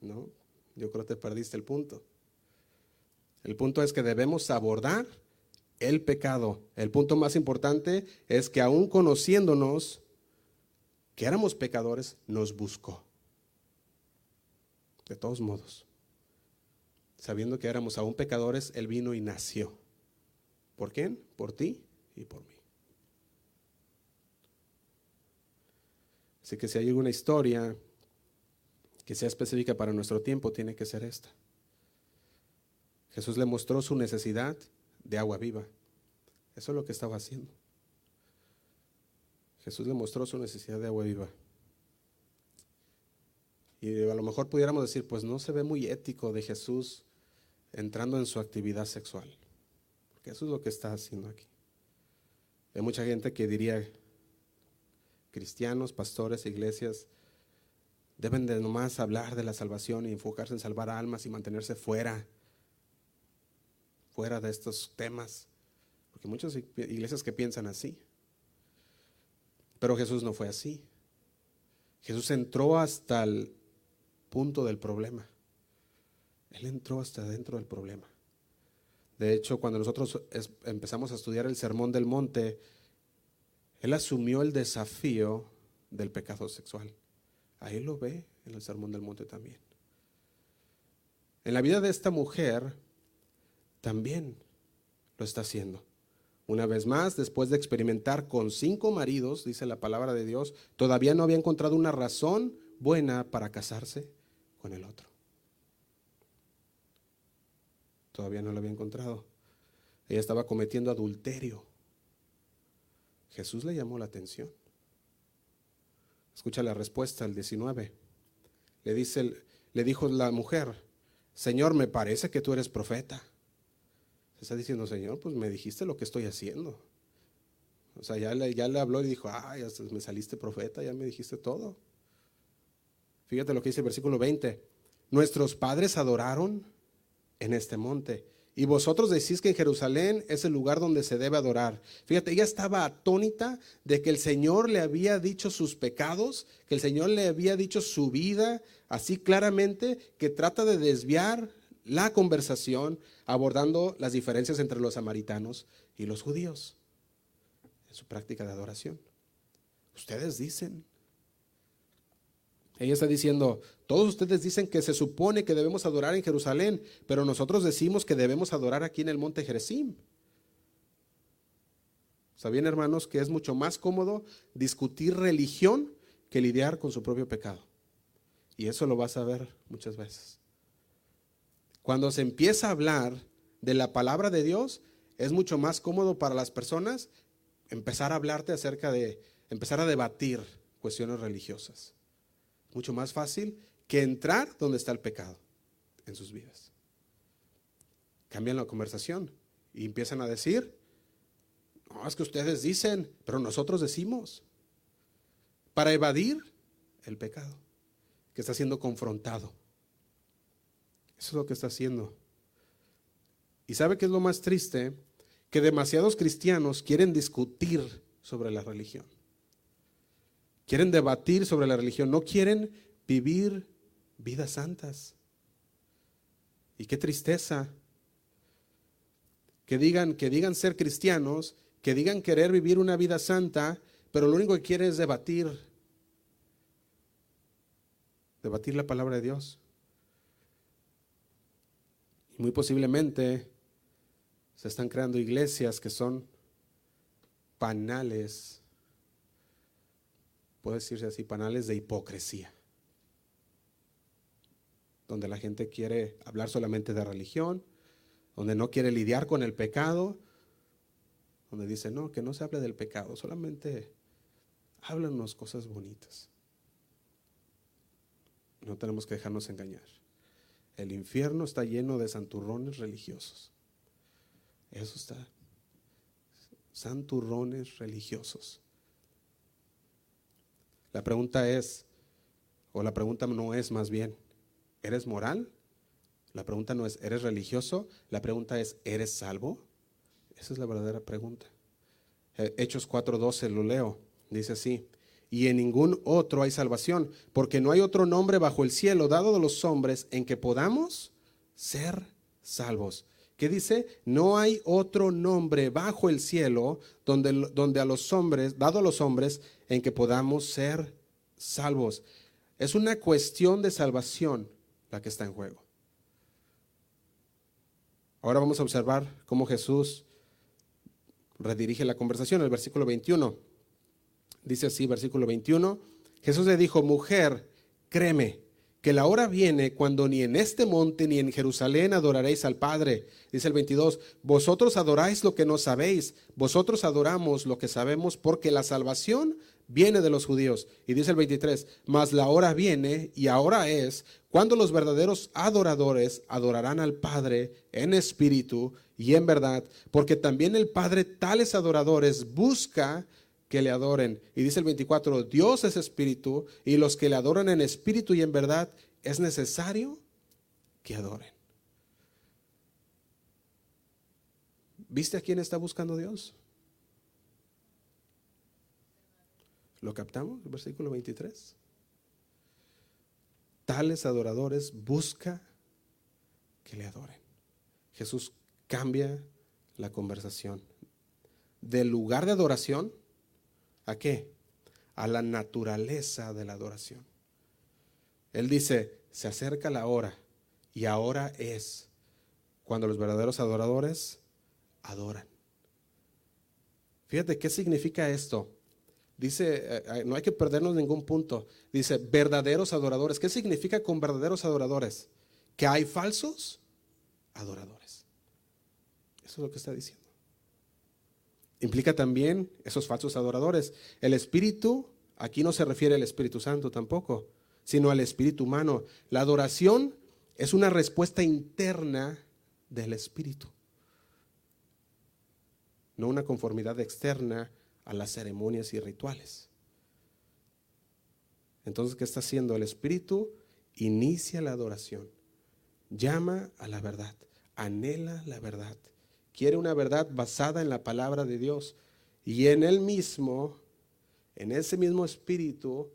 Speaker 1: No, yo creo que te perdiste el punto. El punto es que debemos abordar el pecado. El punto más importante es que aún conociéndonos que éramos pecadores, nos buscó. De todos modos, sabiendo que éramos aún pecadores, Él vino y nació. ¿Por quién? Por ti y por mí. Así que si hay alguna historia que sea específica para nuestro tiempo, tiene que ser esta. Jesús le mostró su necesidad de agua viva. Eso es lo que estaba haciendo. Jesús le mostró su necesidad de agua viva. Y a lo mejor pudiéramos decir, pues no se ve muy ético de Jesús entrando en su actividad sexual. Porque eso es lo que está haciendo aquí. Hay mucha gente que diría, cristianos, pastores, iglesias, deben de nomás hablar de la salvación y enfocarse en salvar almas y mantenerse fuera, fuera de estos temas. Porque hay muchas iglesias que piensan así. Pero Jesús no fue así. Jesús entró hasta el punto del problema. Él entró hasta dentro del problema. De hecho, cuando nosotros empezamos a estudiar el Sermón del Monte, Él asumió el desafío del pecado sexual. Ahí lo ve en el Sermón del Monte también. En la vida de esta mujer también lo está haciendo. Una vez más, después de experimentar con cinco maridos, dice la palabra de Dios, todavía no había encontrado una razón buena para casarse con el otro. Todavía no lo había encontrado. Ella estaba cometiendo adulterio. Jesús le llamó la atención. Escucha la respuesta, el 19. Le, dice, le dijo la mujer, Señor, me parece que tú eres profeta está diciendo, Señor, pues me dijiste lo que estoy haciendo. O sea, ya le, ya le habló y dijo, ay, me saliste profeta, ya me dijiste todo. Fíjate lo que dice el versículo 20. Nuestros padres adoraron en este monte. Y vosotros decís que en Jerusalén es el lugar donde se debe adorar. Fíjate, ella estaba atónita de que el Señor le había dicho sus pecados, que el Señor le había dicho su vida, así claramente, que trata de desviar la conversación abordando las diferencias entre los samaritanos y los judíos en su práctica de adoración. Ustedes dicen. Ella está diciendo, todos ustedes dicen que se supone que debemos adorar en Jerusalén, pero nosotros decimos que debemos adorar aquí en el monte Jerezim. ¿Sabían, hermanos, que es mucho más cómodo discutir religión que lidiar con su propio pecado? Y eso lo vas a ver muchas veces. Cuando se empieza a hablar de la palabra de Dios, es mucho más cómodo para las personas empezar a hablarte acerca de, empezar a debatir cuestiones religiosas. Mucho más fácil que entrar donde está el pecado en sus vidas. Cambian la conversación y empiezan a decir, no, es que ustedes dicen, pero nosotros decimos, para evadir el pecado que está siendo confrontado. Eso es lo que está haciendo. ¿Y sabe qué es lo más triste? Que demasiados cristianos quieren discutir sobre la religión. Quieren debatir sobre la religión. No quieren vivir vidas santas. Y qué tristeza. Que digan, que digan ser cristianos, que digan querer vivir una vida santa, pero lo único que quieren es debatir. Debatir la palabra de Dios muy posiblemente se están creando iglesias que son panales, puede decirse así, panales de hipocresía, donde la gente quiere hablar solamente de religión, donde no quiere lidiar con el pecado, donde dice, no, que no se hable del pecado, solamente háblanos cosas bonitas. No tenemos que dejarnos engañar. El infierno está lleno de santurrones religiosos. Eso está. Santurrones religiosos. La pregunta es, o la pregunta no es más bien, ¿eres moral? La pregunta no es, ¿eres religioso? La pregunta es, ¿eres salvo? Esa es la verdadera pregunta. Eh, Hechos 4:12 lo leo. Dice así, y en ningún otro hay salvación, porque no hay otro nombre bajo el cielo dado de los hombres en que podamos ser salvos. ¿Qué dice? No hay otro nombre bajo el cielo donde, donde a los hombres, dado a los hombres, en que podamos ser salvos. Es una cuestión de salvación la que está en juego. Ahora vamos a observar cómo Jesús redirige la conversación, el versículo 21. Dice así, versículo 21, Jesús le dijo, mujer, créeme, que la hora viene cuando ni en este monte ni en Jerusalén adoraréis al Padre. Dice el 22, vosotros adoráis lo que no sabéis, vosotros adoramos lo que sabemos, porque la salvación viene de los judíos. Y dice el 23, mas la hora viene y ahora es cuando los verdaderos adoradores adorarán al Padre en espíritu y en verdad, porque también el Padre tales adoradores busca que le adoren. Y dice el 24, Dios es espíritu y los que le adoran en espíritu y en verdad es necesario que adoren. ¿Viste a quién está buscando Dios? ¿Lo captamos? Versículo 23. Tales adoradores busca que le adoren. Jesús cambia la conversación. Del lugar de adoración, ¿a qué? A la naturaleza de la adoración. Él dice, se acerca la hora y ahora es cuando los verdaderos adoradores adoran. Fíjate, ¿qué significa esto? Dice, eh, eh, no hay que perdernos ningún punto. Dice, verdaderos adoradores. ¿Qué significa con verdaderos adoradores? Que hay falsos adoradores. Eso es lo que está diciendo. Implica también esos falsos adoradores. El espíritu, aquí no se refiere al Espíritu Santo tampoco, sino al espíritu humano. La adoración es una respuesta interna del espíritu, no una conformidad externa a las ceremonias y rituales. Entonces, ¿qué está haciendo? El Espíritu inicia la adoración, llama a la verdad, anhela la verdad, quiere una verdad basada en la palabra de Dios y en él mismo, en ese mismo Espíritu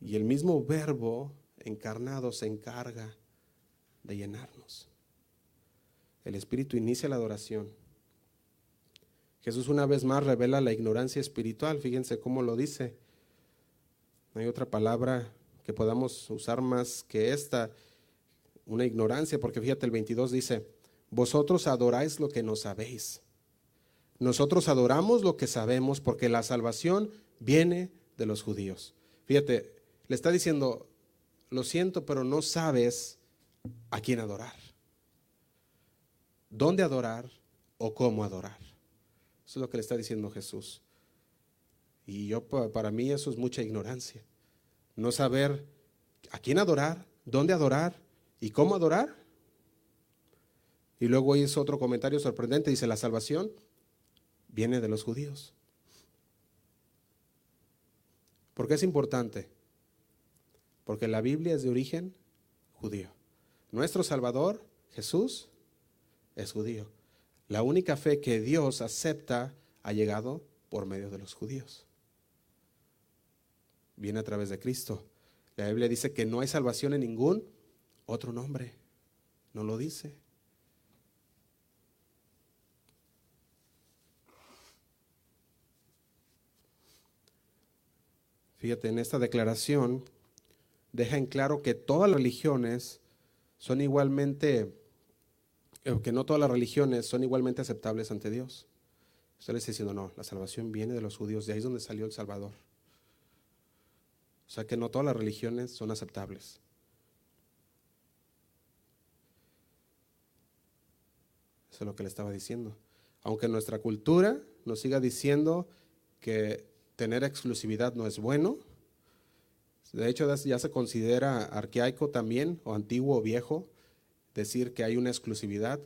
Speaker 1: y el mismo verbo encarnado se encarga de llenarnos. El Espíritu inicia la adoración Jesús una vez más revela la ignorancia espiritual. Fíjense cómo lo dice. No hay otra palabra que podamos usar más que esta, una ignorancia, porque fíjate el 22 dice, vosotros adoráis lo que no sabéis. Nosotros adoramos lo que sabemos porque la salvación viene de los judíos. Fíjate, le está diciendo, lo siento, pero no sabes a quién adorar, dónde adorar o cómo adorar. Eso es lo que le está diciendo Jesús. Y yo, para mí, eso es mucha ignorancia. No saber a quién adorar, dónde adorar y cómo adorar. Y luego hizo otro comentario sorprendente. Dice, la salvación viene de los judíos. ¿Por qué es importante? Porque la Biblia es de origen judío. Nuestro Salvador, Jesús, es judío. La única fe que Dios acepta ha llegado por medio de los judíos. Viene a través de Cristo. La Biblia dice que no hay salvación en ningún otro nombre. No lo dice. Fíjate, en esta declaración deja en claro que todas las religiones son igualmente eh, que no todas las religiones son igualmente aceptables ante Dios. Usted le está diciendo, no, la salvación viene de los judíos, de ahí es donde salió el Salvador. O sea que no todas las religiones son aceptables. Eso es lo que le estaba diciendo. Aunque nuestra cultura nos siga diciendo que tener exclusividad no es bueno, de hecho ya se considera arcaico también, o antiguo o viejo, decir que hay una exclusividad,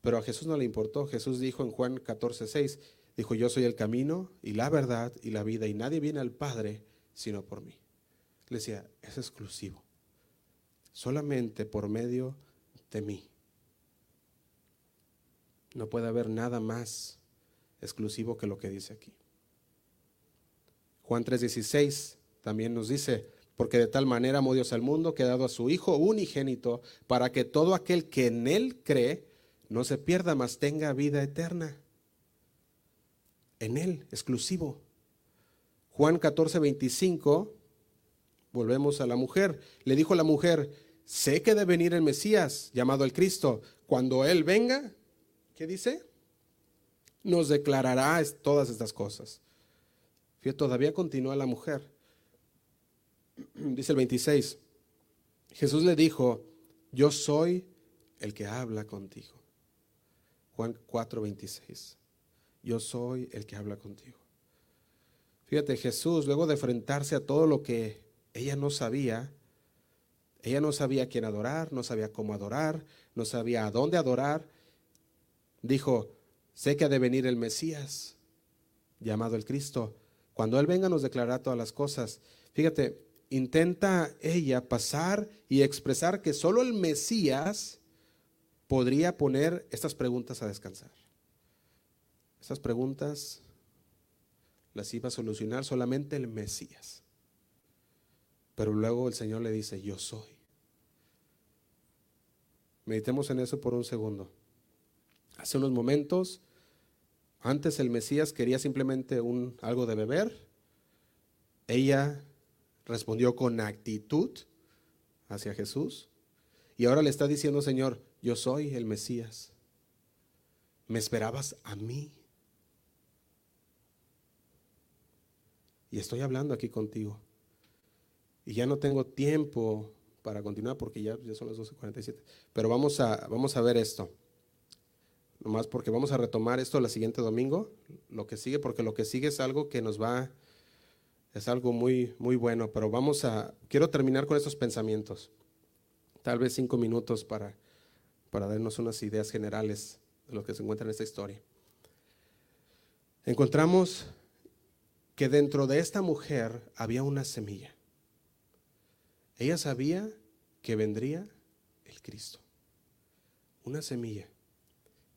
Speaker 1: pero a Jesús no le importó. Jesús dijo en Juan 14, 6, dijo, yo soy el camino y la verdad y la vida y nadie viene al Padre sino por mí. Le decía, es exclusivo, solamente por medio de mí. No puede haber nada más exclusivo que lo que dice aquí. Juan 3:16 también nos dice, porque de tal manera amó Dios al mundo que ha dado a su Hijo unigénito para que todo aquel que en Él cree no se pierda, mas tenga vida eterna. En Él, exclusivo. Juan 14, 25, volvemos a la mujer. Le dijo la mujer, sé que debe venir el Mesías, llamado el Cristo. Cuando Él venga, ¿qué dice? Nos declarará todas estas cosas. Todavía continúa la mujer dice el 26, Jesús le dijo, yo soy el que habla contigo. Juan 4, 26, yo soy el que habla contigo. Fíjate, Jesús, luego de enfrentarse a todo lo que ella no sabía, ella no sabía quién adorar, no sabía cómo adorar, no sabía a dónde adorar, dijo, sé que ha de venir el Mesías, llamado el Cristo. Cuando Él venga nos declarará todas las cosas. Fíjate, intenta ella pasar y expresar que solo el Mesías podría poner estas preguntas a descansar. Estas preguntas las iba a solucionar solamente el Mesías. Pero luego el Señor le dice, yo soy. Meditemos en eso por un segundo. Hace unos momentos, antes el Mesías quería simplemente un, algo de beber. Ella respondió con actitud hacia Jesús. Y ahora le está diciendo, Señor, yo soy el Mesías. ¿Me esperabas a mí? Y estoy hablando aquí contigo. Y ya no tengo tiempo para continuar porque ya, ya son las 12.47. Pero vamos a, vamos a ver esto. Nomás porque vamos a retomar esto el siguiente domingo, lo que sigue, porque lo que sigue es algo que nos va, es algo muy, muy bueno. Pero vamos a, quiero terminar con estos pensamientos. Tal vez cinco minutos para, para darnos unas ideas generales de lo que se encuentra en esta historia. Encontramos que dentro de esta mujer había una semilla. Ella sabía que vendría el Cristo. Una semilla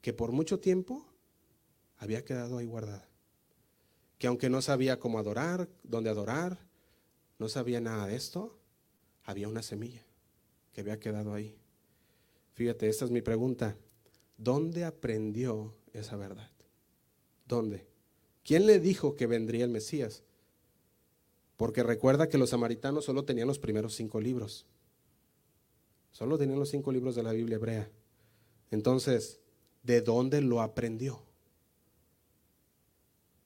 Speaker 1: que por mucho tiempo había quedado ahí guardada. Que aunque no sabía cómo adorar, dónde adorar, no sabía nada de esto, había una semilla que había quedado ahí. Fíjate, esta es mi pregunta. ¿Dónde aprendió esa verdad? ¿Dónde? ¿Quién le dijo que vendría el Mesías? Porque recuerda que los samaritanos solo tenían los primeros cinco libros. Solo tenían los cinco libros de la Biblia hebrea. Entonces, ¿de dónde lo aprendió?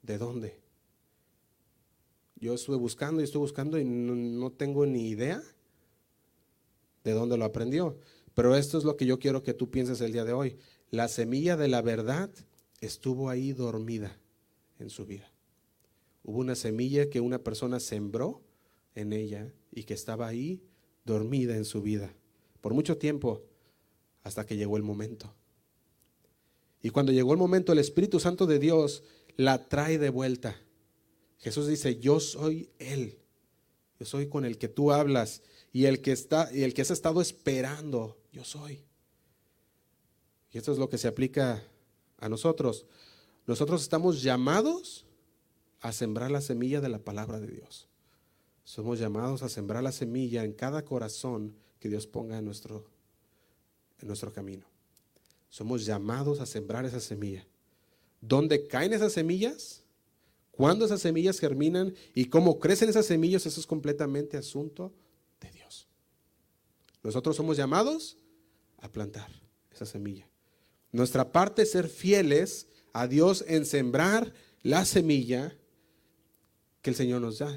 Speaker 1: ¿De dónde? Yo estuve buscando y estuve buscando y no, no, tengo ni idea de dónde lo aprendió. Pero esto es lo que yo quiero que tú pienses el día de hoy. La semilla de la verdad estuvo ahí dormida en su vida. Hubo una semilla que una persona sembró en ella y que estaba ahí dormida en su vida por mucho tiempo hasta que llegó el momento. Y cuando llegó el momento, el Espíritu Santo de Dios la trae de vuelta. Jesús dice, yo soy Él. Yo soy con el que tú hablas y el que está y el que has estado esperando, yo soy. Y esto es lo que se aplica a nosotros. Nosotros estamos llamados a sembrar la semilla de la palabra de Dios. Somos llamados a sembrar la semilla en cada corazón que Dios ponga en nuestro, en nuestro camino. Somos llamados a sembrar esa semilla. ¿Dónde caen esas semillas? ¿Cuándo esas semillas germinan? ¿Y cómo crecen esas semillas? Eso es completamente asunto de Dios. Nosotros somos llamados a plantar esa semilla. Nuestra parte es ser fieles a Dios en sembrar la semilla que el Señor nos da.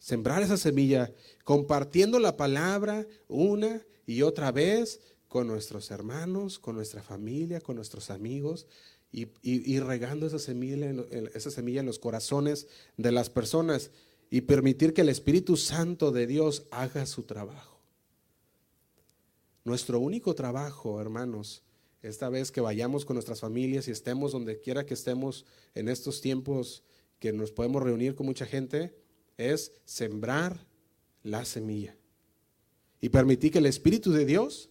Speaker 1: Sembrar esa semilla, compartiendo la palabra una y otra vez con nuestros hermanos, con nuestra familia, con nuestros amigos, y, regando esa semilla, en los corazones de las personas y permitir que el Espíritu Santo de Dios haga su trabajo. Nuestro único trabajo, hermanos, esta vez que vayamos con nuestras familias y estemos donde quiera que estemos en estos tiempos que nos podemos reunir con mucha gente, es sembrar la semilla y permitir que el Espíritu de Dios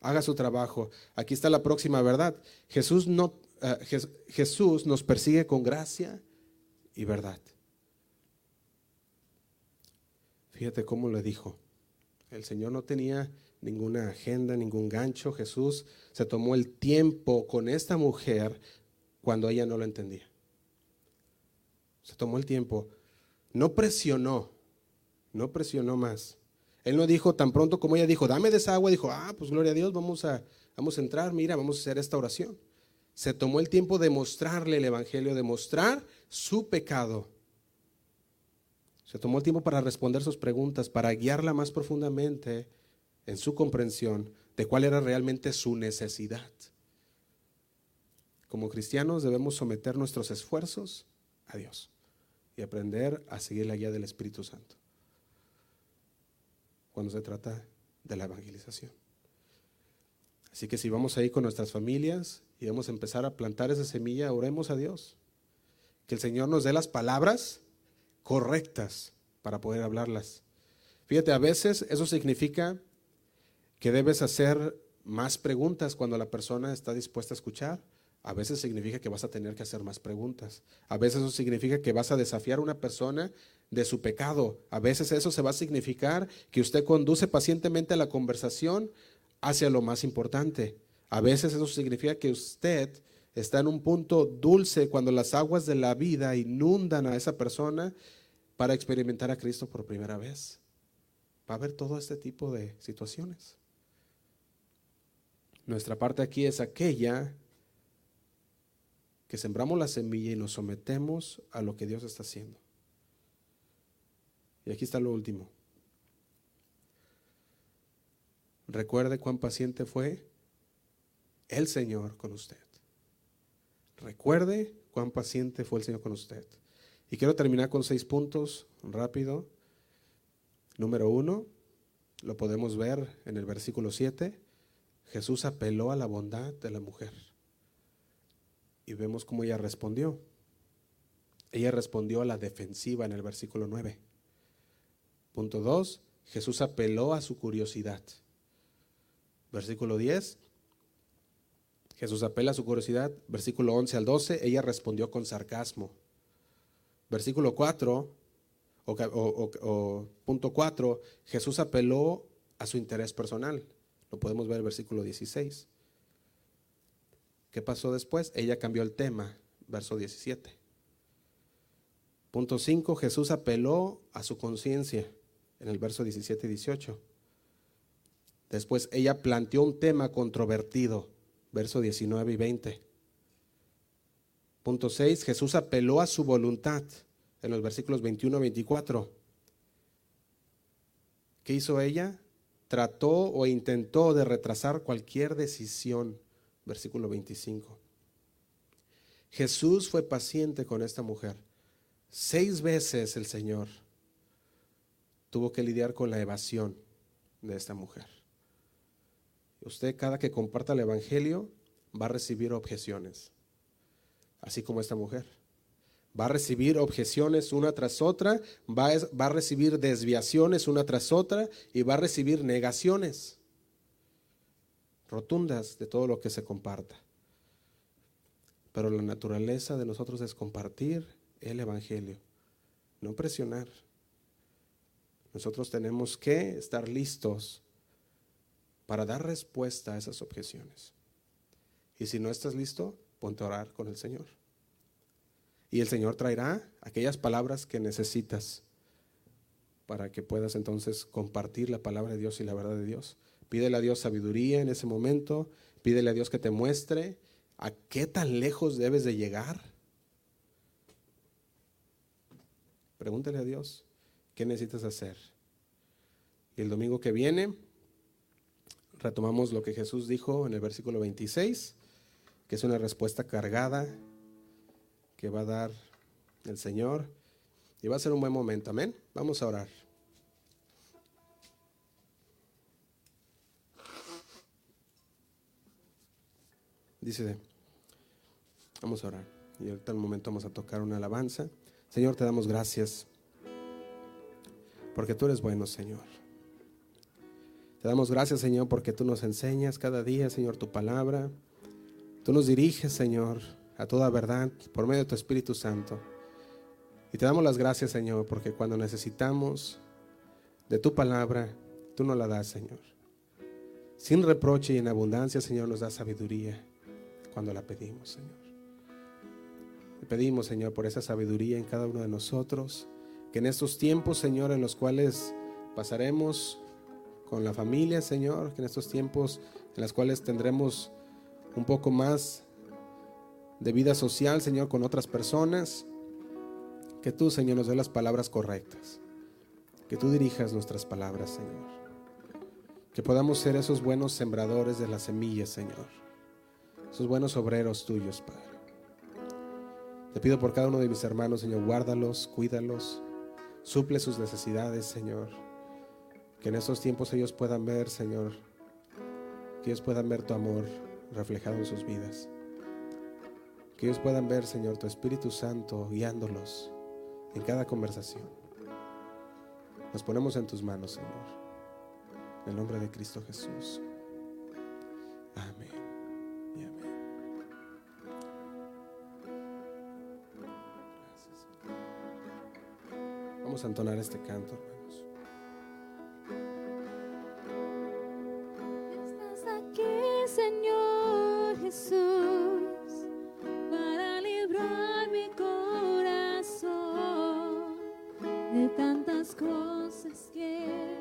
Speaker 1: haga su trabajo. Aquí está la próxima verdad. Jesús, no, uh, Jesús nos persigue con gracia y verdad. Fíjate cómo le dijo. El Señor no tenía ninguna agenda, ningún gancho. Jesús se tomó el tiempo con esta mujer cuando ella no lo entendía. Se tomó el tiempo. No presionó, no presionó más. Él no dijo tan pronto como ella dijo, dame de esa agua. Dijo, ah, pues gloria a Dios, vamos a, vamos a entrar, mira, vamos a hacer esta oración. Se tomó el tiempo de mostrarle el Evangelio, de mostrar su pecado. Se tomó el tiempo para responder sus preguntas, para guiarla más profundamente en su comprensión de cuál era realmente su necesidad. Como cristianos debemos someter nuestros esfuerzos a Dios y aprender a seguir la guía del Espíritu Santo cuando se trata de la evangelización. Así que si vamos ahí con nuestras familias y vamos a empezar a plantar esa semilla, oremos a Dios. Que el Señor nos dé las palabras correctas para poder hablarlas. Fíjate, a veces eso significa que debes hacer más preguntas cuando la persona está dispuesta a escuchar. A veces significa que vas a tener que hacer más preguntas. A veces eso significa que vas a desafiar a una persona de su pecado. A veces eso se va a significar que usted conduce pacientemente la conversación hacia lo más importante. A veces eso significa que usted está en un punto dulce cuando las aguas de la vida inundan a esa persona para experimentar a Cristo por primera vez. Va a haber todo este tipo de situaciones. Nuestra parte aquí es aquella que sembramos la semilla y nos sometemos a lo que Dios está haciendo. Y aquí está lo último. Recuerde cuán paciente fue el Señor con usted. Recuerde cuán paciente fue el Señor con usted. Y quiero terminar con seis puntos rápido. Número uno, lo podemos ver en el versículo 7. Jesús apeló a la bondad de la mujer. Y vemos cómo ella respondió. Ella respondió a la defensiva en el versículo 9. Punto 2. Jesús apeló a su curiosidad. Versículo 10. Jesús apela a su curiosidad. Versículo 11 al 12. Ella respondió con sarcasmo. Versículo 4. O, punto 4. Jesús apeló a su interés personal. Lo podemos ver en el versículo 16. ¿Qué pasó después? Ella cambió el tema, verso 17. Punto 5, Jesús apeló a su conciencia en el verso 17 y 18. Después ella planteó un tema controvertido, verso 19 y 20. Punto 6, Jesús apeló a su voluntad en los versículos 21 y 24. ¿Qué hizo ella? trató o intentó de retrasar cualquier decisión. Versículo 25. Jesús fue paciente con esta mujer. Seis veces el Señor tuvo que lidiar con la evasión de esta mujer. Usted cada que comparta el Evangelio va a recibir objeciones, así como esta mujer. Va a recibir objeciones una tras otra, va a, va a recibir desviaciones una tras otra y va a recibir negaciones rotundas de todo lo que se comparta. Pero la naturaleza de nosotros es compartir el Evangelio, no presionar. Nosotros tenemos que estar listos para dar respuesta a esas objeciones. Y si no estás listo, ponte a orar con el Señor. Y el Señor traerá aquellas palabras que necesitas para que puedas entonces compartir la palabra de Dios y la verdad de Dios. Pídele a Dios sabiduría en ese momento, pídele a Dios que te muestre a qué tan lejos debes de llegar. Pregúntale a Dios qué necesitas hacer. Y el domingo que viene retomamos lo que Jesús dijo en el versículo 26, que es una respuesta cargada que va a dar el Señor. Y va a ser un buen momento, amén. Vamos a orar. Dice, vamos a orar. Y ahorita un momento vamos a tocar una alabanza. Señor, te damos gracias. Porque tú eres bueno, Señor. Te damos gracias, Señor, porque tú nos enseñas cada día, Señor, tu palabra. Tú nos diriges, Señor a toda verdad por medio de tu Espíritu Santo. Y te damos las gracias, Señor, porque cuando necesitamos de tu palabra, tú nos la das, Señor. Sin reproche y en abundancia, Señor, nos da sabiduría cuando la pedimos, Señor. Te pedimos, Señor, por esa sabiduría en cada uno de nosotros, que en estos tiempos, Señor, en los cuales pasaremos con la familia, Señor, que en estos tiempos en los cuales tendremos un poco más de vida social, Señor, con otras personas. Que tú, Señor, nos dé las palabras correctas. Que tú dirijas nuestras palabras, Señor. Que podamos ser esos buenos sembradores de las semillas, Señor esos buenos obreros tuyos, Padre. Te pido por cada uno de mis hermanos, Señor, guárdalos, cuídalos, suple sus necesidades, Señor. Que en estos tiempos ellos puedan ver, Señor, que ellos puedan ver tu amor reflejado en sus vidas. Que ellos puedan ver, Señor, tu Espíritu Santo guiándolos en cada conversación. Nos ponemos en tus manos, Señor. En el nombre de Cristo Jesús. Amén. Vamos a entonar este canto, hermanos.
Speaker 2: Estás aquí, Señor Jesús, para librar mi corazón de tantas cosas que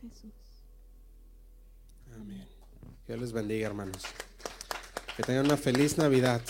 Speaker 2: Jesús.
Speaker 1: Amén. Les bendiga, hermanos. Que tengan una feliz Navidad.